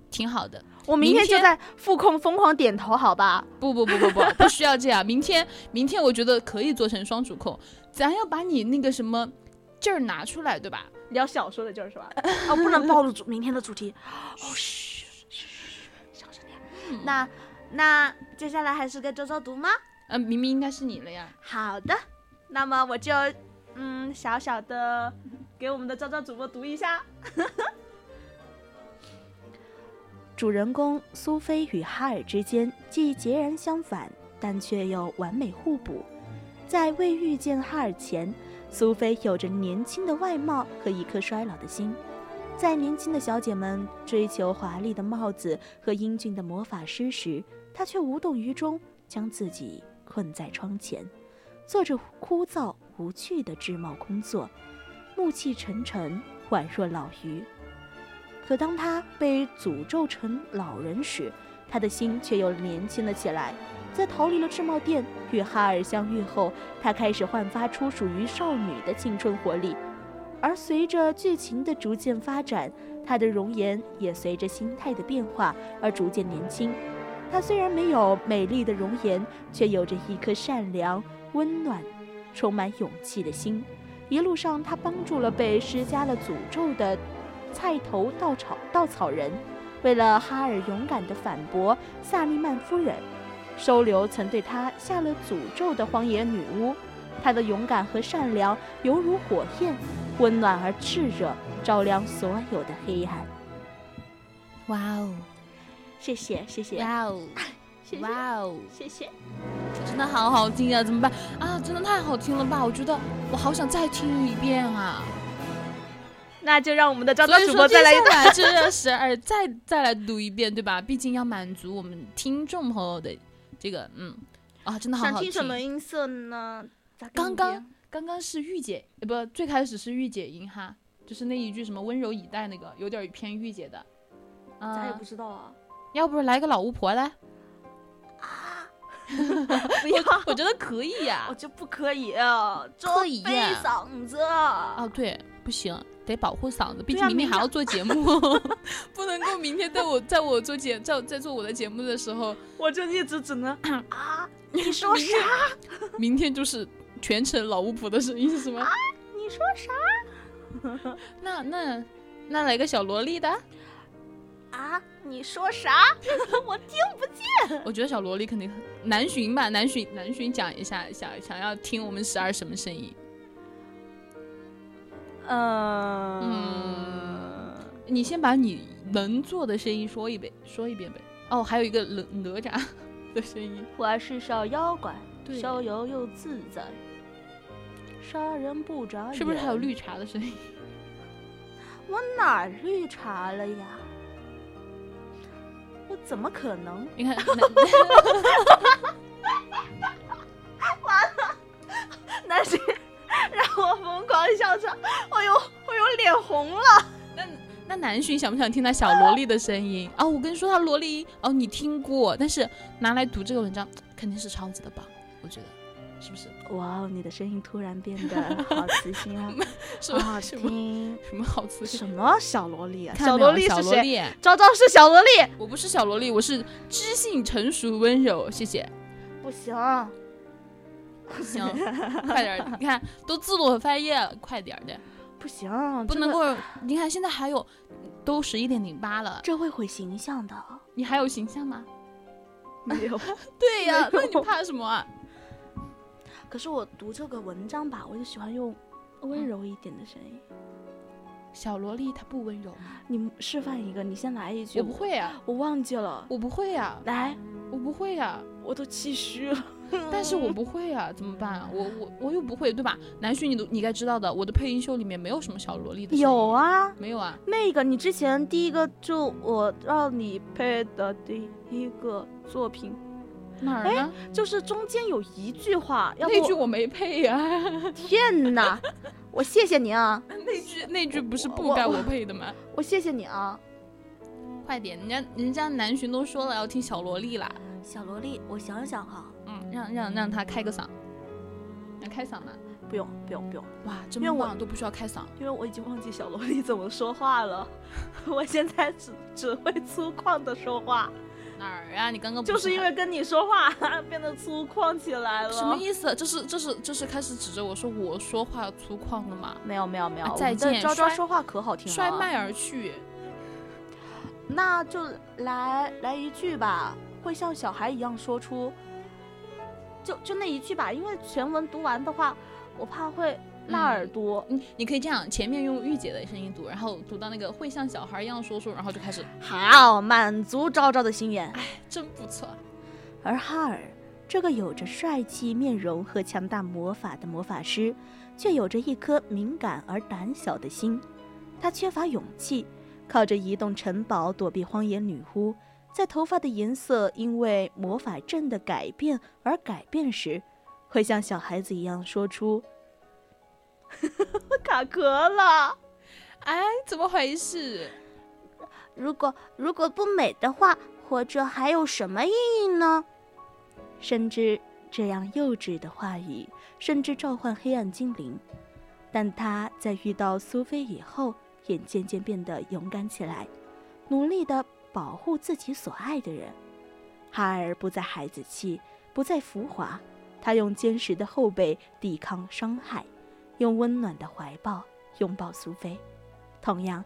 挺好的。我明天就在副控疯狂点头，好吧？不不不不不，不需要这样。明天，明天我觉得可以做成双主控，咱要把你那个什么劲儿拿出来，对吧？聊小说的劲儿是吧？哦，不能暴露主明天的主题。哦，嘘嘘嘘，小声点。那那接下来还是该周周读吗？嗯、明明应该是你了呀。好的，那么我就嗯小小的给我们的昭昭主播读一下。主人公苏菲与哈尔之间既截然相反，但却又完美互补。在未遇见哈尔前，苏菲有着年轻的外貌和一颗衰老的心。在年轻的小姐们追求华丽的帽子和英俊的魔法师时，她却无动于衷，将自己困在窗前，做着枯燥无趣的织帽工作，暮气沉沉，宛若老鱼。可当他被诅咒成老人时，他的心却又年轻了起来。在逃离了制帽店与哈尔相遇后，他开始焕发出属于少女的青春活力。而随着剧情的逐渐发展，他的容颜也随着心态的变化而逐渐年轻。他虽然没有美丽的容颜，却有着一颗善良、温暖、充满勇气的心。一路上，他帮助了被施加了诅咒的菜头稻草稻草人，为了哈尔勇敢地反驳萨利曼夫人，收留曾对他下了诅咒的荒野女巫。他的勇敢和善良犹如火焰，温暖而炽热，照亮所有的黑暗。哇哦，谢谢，谢谢，哇哦，谢谢，哇哦，谢谢。真的好好听啊！怎么办啊？真的太好听了吧！我觉得我好想再听一遍啊！那就让我们的昭昭所以说接主播再来一下来这十二再再来读一遍，对吧？毕竟要满足我们听众朋友的这个嗯啊，真的好好想听什么音色呢？刚刚刚刚是御姐，呃不，最开始是御姐音哈，就是那一句什么温柔以待那个，有点偏御姐的。啊咱也不，知道啊。要不来个老巫婆来？不要，我觉得可以呀、我就不可以啊，做 可以嗓子。哦，对，不行，得保护嗓子，毕竟明天还要做节目，不能够明天在我在我做节在在做我的节目的时候，我就一直只能啊，你说啥？明天就是全程老巫婆的声音是吗？你说啥？那那那来个小萝莉的，啊，你说啥？我听不见。我觉得小萝莉肯定很南巡吧，南巡南巡讲一下，想想要听我们十二什么声音？嗯，你先把你能做的声音说一遍，说一遍呗。哦，还有一个哪哪吒 的声音，我是小妖怪，逍遥又自在，杀人不眨眼。是不是还有？绿茶的声音？我哪儿绿茶了呀？我怎么可能？你看，完了那 是让我疯狂笑场，我有我有脸红了。那那南巡想不想听他小萝莉的声音？哦，我跟你说，他萝莉音哦，你听过，但是拿来读这个文章肯定是超级的棒，我觉得是不是？哇哦，你的声音突然变得 好磁性啊，是好好听。什么好磁性？什么小萝莉啊？小萝莉是谁？小萝莉，昭昭是小萝莉。我不是小萝莉，我是知性成熟温柔，谢谢。不行，不行，快点，你看都自我翻页了，快点儿的，不行，不能够。你看现在还有，都十一点零八了，这会毁形象的。你还有形象吗？没有。对呀、那你怕什么啊？可是我读这个文章吧，我就喜欢用温柔一点的声音。小萝莉她不温柔吗？你示范一个，你先来一句。我不，会呀、我忘记了。我不会呀、来，我不会呀、我都气虚了。但是我不会呀、怎么办啊？我我我又不会，对吧？南浔你都你该知道的，我的配音秀里面没有什么小萝莉的有，啊，没有啊？那个你之前第一个就我让你配的第一个作品，哪儿呢？就是中间有一句话，要不那句我没配呀、天哪，我谢谢你啊，那句那句不是不该我配的吗？我谢谢你啊，快点，人家人家南浔都说了要听小萝莉啦，小萝莉，我想想哈，嗯，让让让他开个嗓，要开嗓吗？不用不用不用，哇，真因为我棒，都不需要开嗓。因为我已经忘记小萝莉怎么说话了，我现在只只会粗犷的说话，哪儿啊？你刚刚不就是因为跟你说话 变得粗犷起来了。什么意思？这是这是这是开始指着我说我说话粗犷了吗？没有没有没有，再见摔昭昭说话可好听了，摔麦而去。那就来来一句吧，会像小孩一样说出，就就那一句吧，因为全文读完的话，我怕会辣耳朵。嗯，你可以这样，前面用御姐的声音读，然后读到那个会像小孩一样说说，然后就开始，好，满足昭昭的心愿。哎真不错。而哈尔这个有着帅气面容和强大魔法的魔法师，却有着一颗敏感而胆小的心。他缺乏勇气，靠着移动城堡躲避荒野女巫。在头发的颜色因为魔法阵的改变而改变时，会像小孩子一样说出：“ 卡壳了。哎，怎么回事？如果如果不美的话，活着还有什么意义呢？”深知这样幼稚的话语，甚至召唤黑暗精灵。但他在遇到苏菲以后，也渐渐变得勇敢起来，努力地保护自己所爱的人。哈尔不再孩子气，不再浮华，他用坚实的后背抵抗伤害，用温暖的怀抱拥抱苏菲。同样，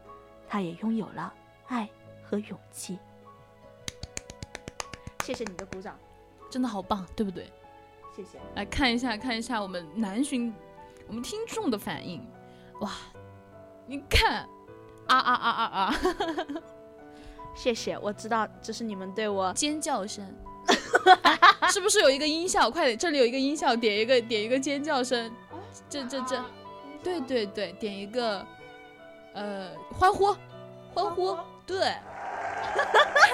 他也拥有了爱和勇气。谢谢你的鼓掌，真的好棒，对不对？谢谢。来看一下，看一下我们南巡，我们听众的反应。哇，你看，啊啊啊啊啊，谢谢，我知道这是你们对我尖叫声，哎 是不是有一个音效？快点，这里有一个音效，点一个，点一个尖叫声。这这这，对对对，点一个，呃，欢呼，欢呼，对，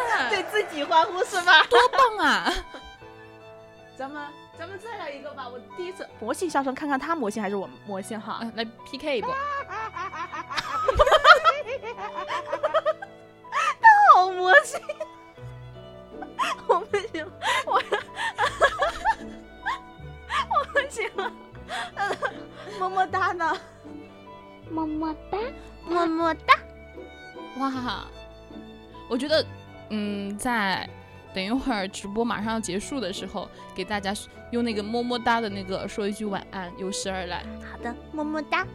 看对自己欢呼是吧？多棒啊！咱们咱们再来一个吧，我第一次魔性笑声，看看他魔性还是我魔性哈。啊来 PK 一波，好魔性，我不行，我 么么哒呢，么么哒，么么哒。哇哈哈，我觉得嗯，在等一会儿直播马上要结束的时候，给大家用那个么么哒的那个说一句晚安，有始而来。好的，么么哒，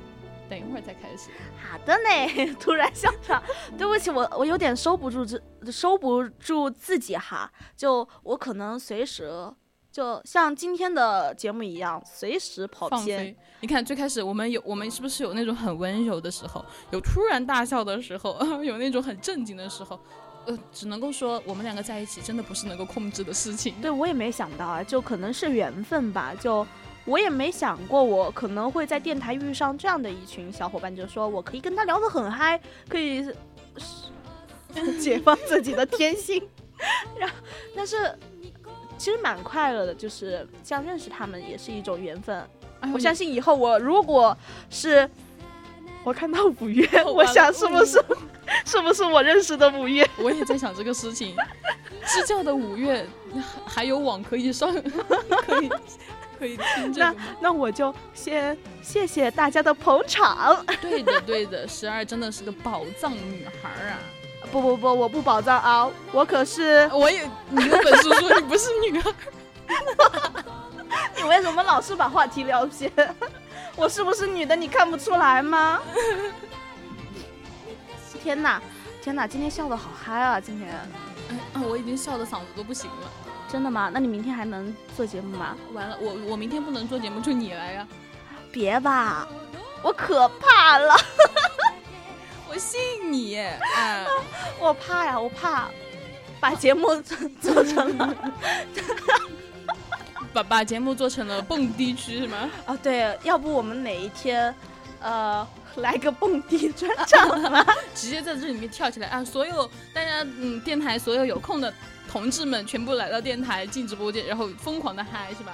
等一会儿再开始。好的呢，突然笑场，对不起，我我有点收不住，这收不住自己哈。就我可能随时。就像今天的节目一样，随时跑偏。你看最开始我们有我们是不是有那种很温柔的时候，有突然大笑的时候，有那种很正经的时候，呃，只能够说我们两个在一起真的不是能够控制的事情。对我也没想到啊，就可能是缘分吧，就。我也没想过，我可能会在电台遇上这样的一群小伙伴，就是说我可以跟他聊得很嗨，可以 解放自己的天性。然后，但是其实蛮快乐的，就是这样认识他们也是一种缘分。我相信以后我如果是我看到五月，我想是不是 是不是我认识的五月？我也在想这个事情。支教的五月还有网可以上，可以。可以听那那我就先谢谢大家的捧场。对的对的，十二真的是个宝藏女孩啊！不不不，我不宝藏啊，我可是我也你有本事说你不是女孩。你为什么老是把话题聊偏？我是不是女的？你看不出来吗？天哪天哪，今天笑的好嗨啊！今天，哎，我已经笑的嗓子都不行了。真的吗？那你明天还能做节目吗？完了，我我明天不能做节目，就你来呀！别吧，我可怕了！我信你，哎，我怕呀，我怕把节目做成了，把把节目做成了蹦迪区是吗？啊，对，要不我们哪一天，呃，来个蹦迪专场吗？直接在这里面跳起来啊！所有大家，嗯，电台所有有空的。同志们全部来到电台进直播间，然后疯狂的嗨，是吧？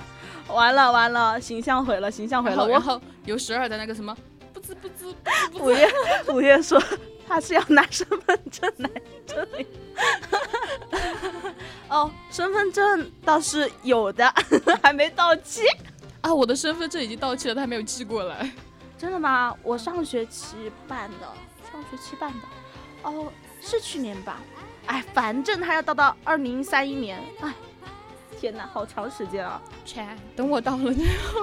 完了完了，形象毁了，形象毁了。然后有十二的那个什么，不滋不滋。五月五月说他是要拿身份证来这里。哦，身份证倒是有的，还没到期。啊，我的身份证已经到期了，他还没有寄过来。真的吗？我上学期办的，上学期办的。哦，是去年吧？哎，反正他要到到二零三一年，哎，天哪，好长时间啊！切，等我到了。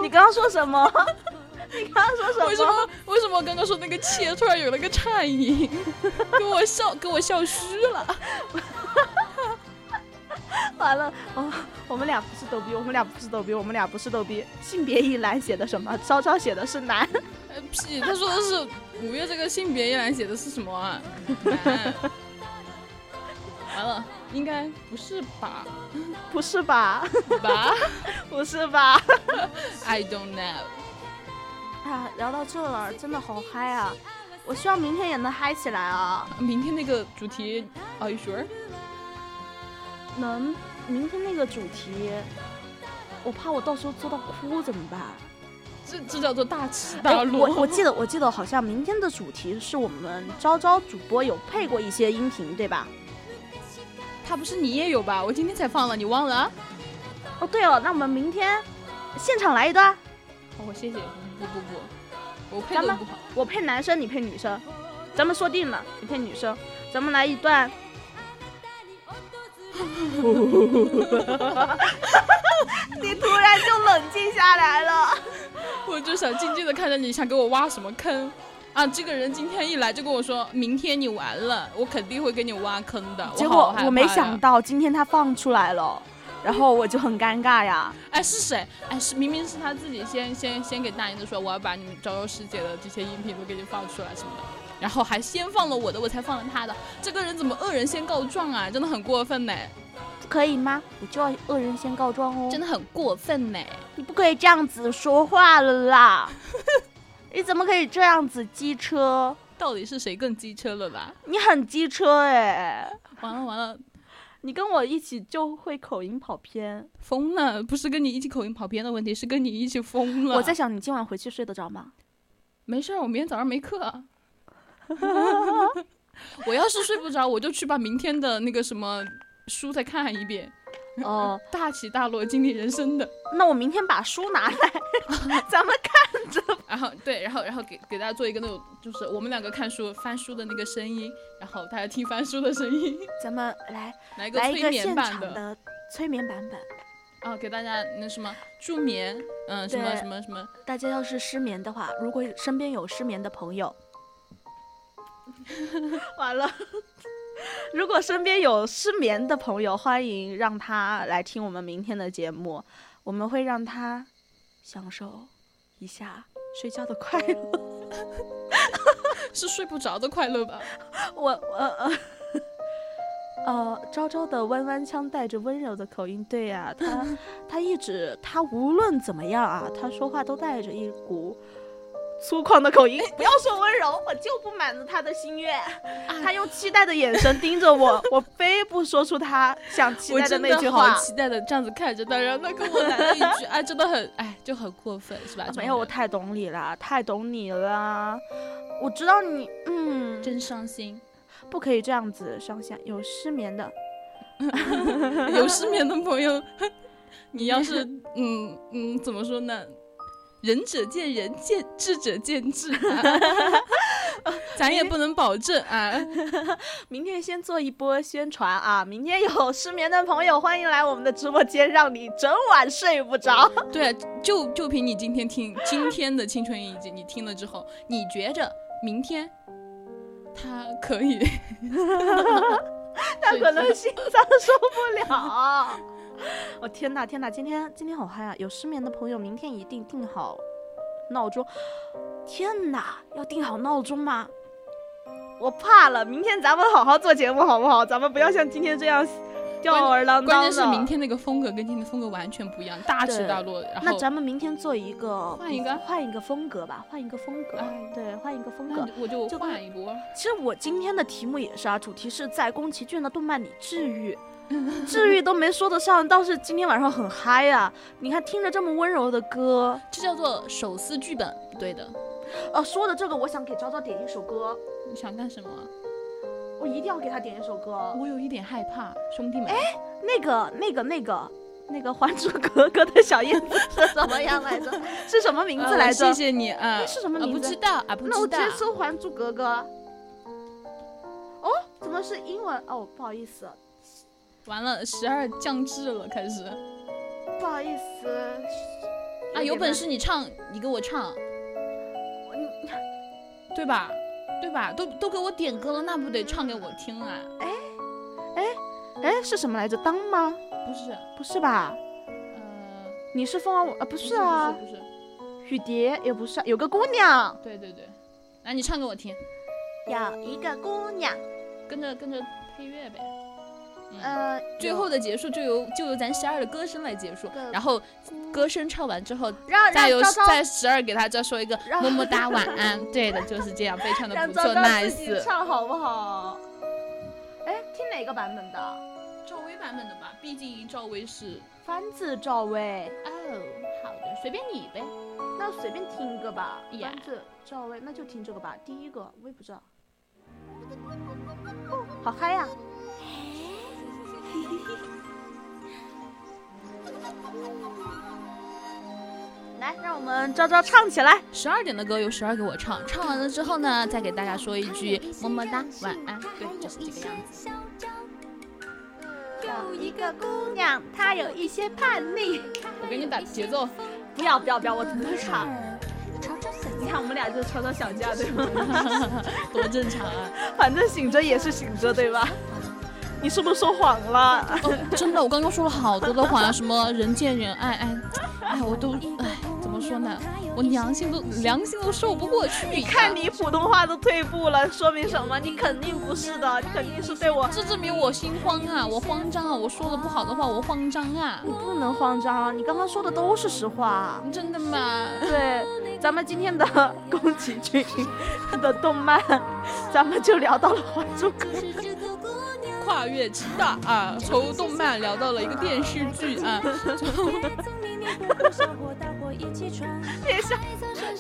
你刚刚说什么？你刚刚说什么？为什么？为什么我刚刚说那个切突然有了个颤音？给我笑，给我笑虚了。完了，哦，我们俩不是逗逼，我们俩不是逗逼，我们俩不是逗逼。性别一栏写的什么？昭昭写的是男。屁，他说的是五月这个性别一栏写的是什么啊？男。完了，应该不是吧？不是吧？吧？不是吧？I don't know。啊，聊到这了，真的好嗨啊！我希望明天也能嗨起来啊！明天那个主题，Are you sure？能？明天那个主题，我怕我到时候做到哭怎么办？这这叫做大起大落。我我 记得我记得好像明天的主题是我们昭昭主播有配过一些音频，对吧？他不是你也有吧？我今天才放了，你忘了？哦，对了，那我们明天现场来一段。好，我谢谢。不不不，我配的不好。我配男生，你配女生。咱们说定了，你配女生。咱们来一段。你突然就冷静下来了。我就想静静的看着你，想给我挖什么坑。啊，这个人今天一来就跟我说，明天你完了，我肯定会给你挖坑的。结果我没想到今天他放出来了，然后我就很尴尬呀。哎，是谁？哎，是明明是他自己先先先给大英子说，我要把你们昭昭师姐的这些音频都给你放出来什么的，然后还先放了我的，我才放了他的。这个人怎么恶人先告状啊？真的很过分呢。可以吗？我就要恶人先告状哦。真的很过分呢。你不可以这样子说话了啦。你怎么可以这样子机车？到底是谁更机车了吧？你很机车哎！完了完了，你跟我一起就会口音跑偏，疯了！不是跟你一起口音跑偏的问题，是跟你一起疯了。我在想，你今晚回去睡得着吗？没事儿，我明天早上没课。我要是睡不着，我就去把明天的那个什么书再看一遍。哦，大起大落经历人生的。那我明天把书拿来，咱们看着。然后对，然后然后给给大家做一个那种，就是我们两个看书翻书的那个声音，然后大家听翻书的声音，咱们来来一个催眠版的催眠版本。啊，给大家那什么助眠，嗯，什么什么什么，大家要是失眠的话，如果身边有失眠的朋友，完了。如果身边有失眠的朋友，欢迎让他来听我们明天的节目，我们会让他享受一下睡觉的快乐。是睡不着的快乐吧？我我呃呃，昭昭的弯弯腔带着温柔的口音，对呀、他他一直他无论怎么样啊，他说话都带着一股粗犷的口音。不要说温柔，我就不满足他的心愿。他用期待的眼神盯着我，我非不说出他想期待的那句话。好期待的这样子看着他，然后他跟我来了一句，哎，真的很，哎，就很过分，是吧？啊没有，我太懂你了，太懂你了。我知道你，嗯，真伤心。不可以这样子伤心。有失眠的，有失眠的朋友，你要是嗯嗯怎么说呢？仁者见仁，见智者见智、啊，咱也不能保证啊。明天先做一波宣传啊！明天有失眠的朋友，欢迎来我们的直播间，让你整晚睡不着。对啊，就就凭你今天听今天的青春印记，你听了之后，你觉着明天他可以？他可能心脏受不了。我、天哪，天哪，今天今天好嗨啊！有失眠的朋友，明天一定定好闹钟。天哪，要定好闹钟吗？我怕了，明天咱们好好做节目好不好？咱们不要像今天这样吊儿郎当的。关键是明天那个风格跟今天的风格完全不一样，大起大落。然后那咱们明天做一个换一个换一个风格吧，换一个风格，哎对，换一个风格。我就就换一波。其实我今天的题目也是啊，主题是在宫崎骏的动漫里治愈，治愈都没说得上，倒是今天晚上很嗨啊！你看听着这么温柔的歌，这叫做手撕剧本，不对的。哦，说的这个，我想给昭昭点一首歌，你想干什么？我一定要给他点一首歌。我有一点害怕，兄弟们。哎那个、那个、那个、那个《还珠格格》的小燕子 是什么样来着？是什么名字呃来着？谢谢你啊。哎是什么啊名字不知道啊，不知道那我直。接搜《还珠格格》。哦，怎么是英文？哦，不好意思，完了，十二降智了，开始不好意思。啊！有本事。你唱，你给我唱，对吧？对吧？都都给我点歌了，那不得唱给我听啊？哎，哎，哎是什么来着？当吗？不是，不是吧？呃，你是凤凰舞啊？不不是啊，不是，不是，雨蝶也不是啊，有个姑娘，对对对，来你唱给我听，有一个姑娘，跟着跟着配乐呗。嗯，呃，最后的结束就由就由咱十二的歌声来结束，然后歌声唱完之后，让再由再十二给他再说一个么么哒晚安。对的，就是这样，非常的不错，nice。唱好不好？哎，听哪个版本的？赵薇版本的吧，毕竟赵薇是。翻自赵薇，哦，好的，随便你呗。那随便听一个吧。呀翻自赵薇，那就听这个吧。第一个我也不知道。哦，好嗨呀！来，让我们昭昭唱起来。十二点的歌由十二给我唱，唱完了之后呢，再给大家说一句 么么哒，晚安。对，就是这个样子。有一个姑娘，她有一些叛逆。我给你打节奏。不要不要不要，我不会唱。你看我们俩就吵吵小架，对吗？多正常啊！反正醒着也是醒着，对吧？你是不是说谎了？哦，真的，我刚刚说了好多的谎啊，什么人见人爱，哎，哎，我都哎，怎么说呢？我良心都良心都说不过去。你看你普通话都退步了，说明什么？你肯定不是的，你肯定是对我。这证明我心慌啊，我慌张啊，我说的不好的话，我慌张啊。你不能慌张，你刚刚说的都是实话。真的吗？对，咱们今天的宫崎骏的动漫，咱们就聊到了《还珠格格》。跨越极大啊，从动漫聊到了一个电视剧啊。别笑，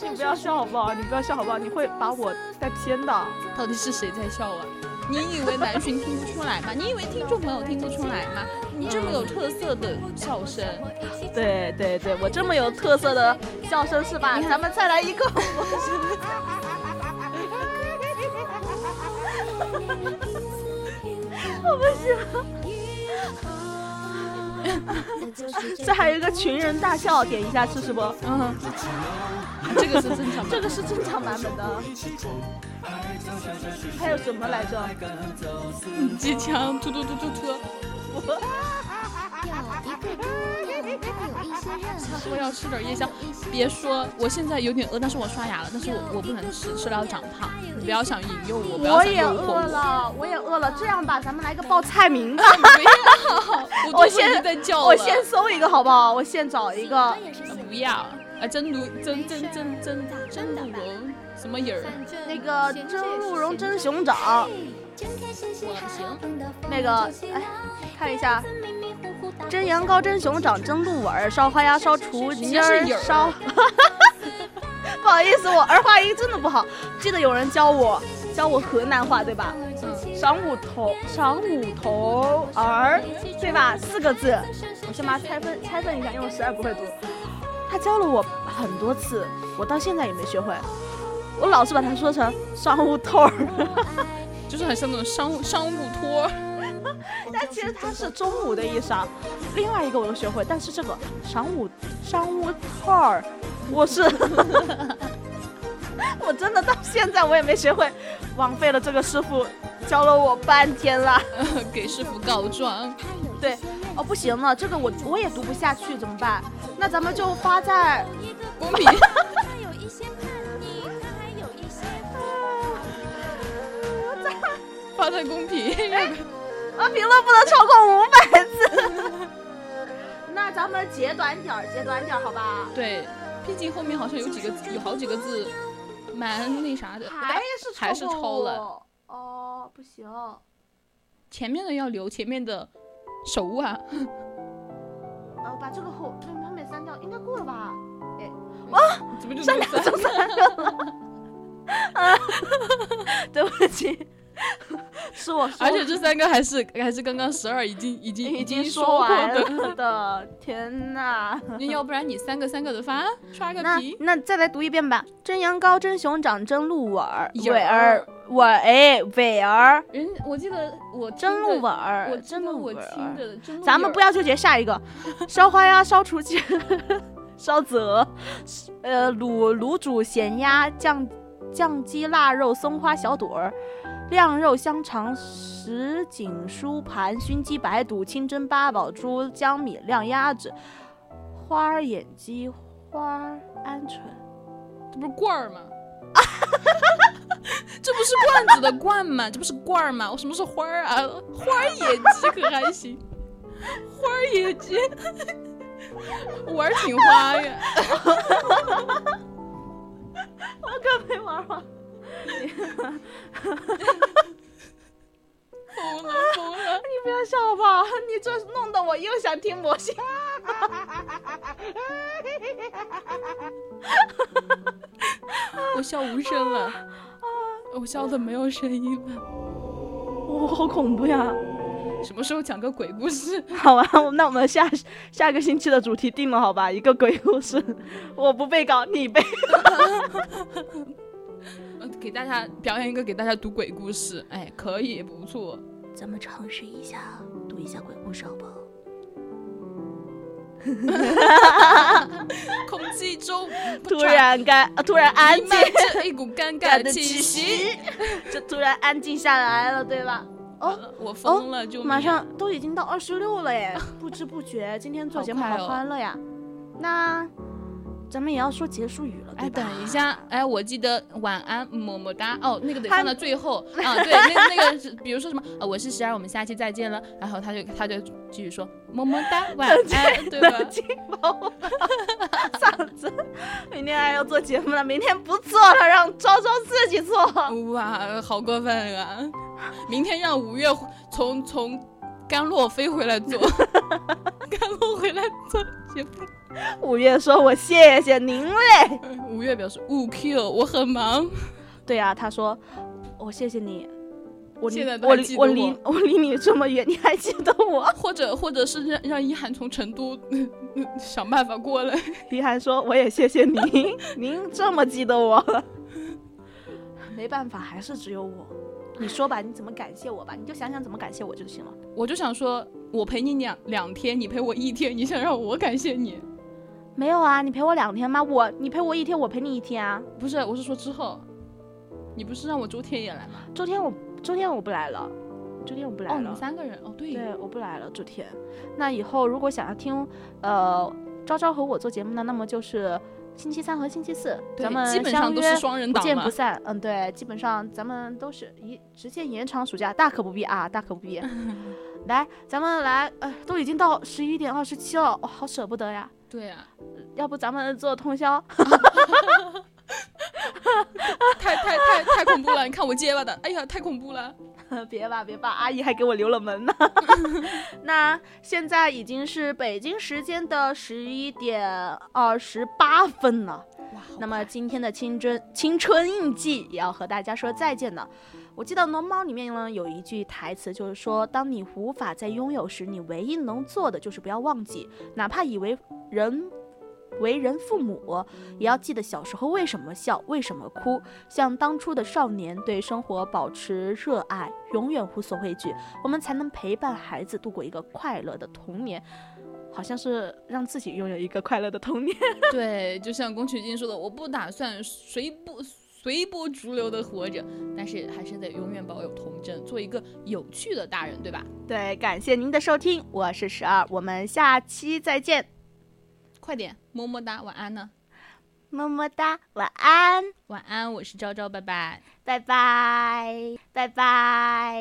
你不要笑好不好？你不要笑好不好？你会把我带偏的。到底是谁在笑啊？你以为南浔听不出来吗？你以为听众朋友听不出来吗？你这么有特色的笑声，对对对，我这么有特色的笑声是吧？咱们再来一个。我不行。这还有一个群人大笑，点一下试试不？嗯，这个是正常，这个是正常版本的。还有什么来着？机枪突突突突突。说 要吃点夜宵，别说，我现在有点饿，但是我刷牙了，但是我我不能吃，吃了要长胖。你不要想引诱我，不要我也饿了，我也饿了。这样吧，咱们来个报菜名吧。不要，我先在叫，我先搜一个好不好？我先找一个。不要，啊，蒸鹿蒸蒸蒸蒸蒸鹿茸什么人儿？那个蒸鹿茸蒸熊掌。行，那个，哎，看一下，蒸羊羔、蒸熊掌、蒸鹿尾、烧花鸭、烧雏鸡儿、烧。不好意思，我儿化音真的不好。记得有人教我，教我河南话，对吧？嗯。晌午头，晌午头儿，对吧？四个字。我先把它拆分，拆分一下，因为我实在不会读。他教了我很多次，我到现在也没学会。我老是把它说成晌午头儿。就是很像那种商务商务托，但其实它是中午的意思啊。另外一个我都学会，但是这个晌午商务套儿，我是 我真的到现在我也没学会，枉费了这个师傅教了我半天了。给师傅告状。对，哦不行了，这个我我也读不下去，怎么办？那咱们就发在公屏。发在公屏，啊，评论不能超过五百字。那咱们截短点儿，截短点儿，好吧？对，毕竟后面好像有几个字，有好几个字，蛮那啥的。还是还是超了。哦，不行，前面的要留，前面的手啊。呃，把这个后后面删掉，应该够了吧？哎，啊，怎么就删两就删掉了？啊，对不起。是我，而且这三个还是还是刚刚十二已经已经已经说完了 的，天哪！要不然你三个三个的发，刷个皮。那再来读一遍吧：蒸羊羔，蒸熊掌，蒸鹿尾儿，尾儿尾尾儿。人我记得我蒸鹿尾儿，我真的我听着。咱们不要纠结下一个，烧花鸭，烧雏鸡，烧子鹅，呃卤卤煮咸鸭，酱酱鸡腊肉，松花小肚儿。晾肉香肠、什锦酥盘、熏鸡、白肚、清蒸八宝猪、江米晾鸭子、花儿眼鸡、花儿鹌鹑，这不是罐儿吗？这不是罐子的罐吗？这不是罐儿吗？我什么是花儿啊？花儿野鸡可还行？花儿野鸡玩挺花呀！我可没玩花。疯了疯了！你不要笑吧，你这弄得我又想听魔性。我笑无声了，我笑的没有声音了，我好恐怖呀！什么时候讲个鬼故事？好啊，那我们下下个星期的主题定了，好吧？一个鬼故事，我不被告，你被。给大家表演一个，给大家读鬼故事，哎，可以，不错。咱们尝试一下读一下鬼故事，好不好？空气中突然干，突然安静，一股尴尬的气息，就 突然安静下来了，对吧？哦，我疯了，就马上都已经到二十六了耶，不知不觉今天做节目好欢乐呀。那。咱们也要说结束语了，哎，等一下，哎，我记得晚安，么么哒，哦，那个得放到最后啊，对，那那个是，比如说什么，呃，我是十二，我们下期再见了，然后他就他就继续说么么哒，晚安，对吧？嗓子，明天还要做节目了，明天不做了，让昭昭自己做。哇，好过分啊！明天让五月从从甘洛飞回来做，甘洛回来做节目。五月说：“我谢谢您嘞。”五月表示：“五 Q，我很忙。”对呀，他说：“我谢谢你，我现在都我离我我离我离你这么远，你还记得我？或者或者是让让一涵从成都 想办法过来。李涵说：“我也谢谢您，您这么记得我了。”没办法，还是只有我。你说吧，你怎么感谢我吧？你就想想怎么感谢我就行了。我就想说，我陪你两两天，你陪我一天，你想让我感谢你？没有啊，你陪我两天吗？我你陪我一天，我陪你一天啊。不是，我是说之后，你不是让我周天也来吗？周天我周天我不来了，周天我不来哦，你。们三个人哦，对，对，我不来了，周天。那以后如果想要听呃昭昭和我做节目呢，那么就是星期三和星期四，咱们基本相约上都是双人不见不散。嗯，对，基本上咱们都是一直接延长暑假，大可不必啊，大可不必。来，咱们来，呃，都已经到十一点二十七了，哇、好舍不得呀。对啊，要不咱们做通宵？太太太太恐怖了！你看我结巴的，哎呀，太恐怖了。别吧，别吧，阿姨还给我留了门呢。那现在已经是北京时间的十一点二十八分了。哇，那么今天的青春青春印记也要和大家说再见了。我记得《龙猫》里面呢有一句台词，就是说，当你无法再拥有时，你唯一能做的就是不要忘记，哪怕以为人为人父母，也要记得小时候为什么笑，为什么哭，像当初的少年，对生活保持热爱，永远无所畏惧，我们才能陪伴孩子度过一个快乐的童年。好像是让自己拥有一个快乐的童年。对，就像宫崎骏说的，我不打算随波随波逐流的活着，但是还是得永远保有童真，做一个有趣的大人，对吧？对，感谢您的收听，我是十二，我们下期再见，快点，么么哒，晚安呢？么么哒，晚安，晚安，我是昭昭，拜拜。拜拜，拜拜。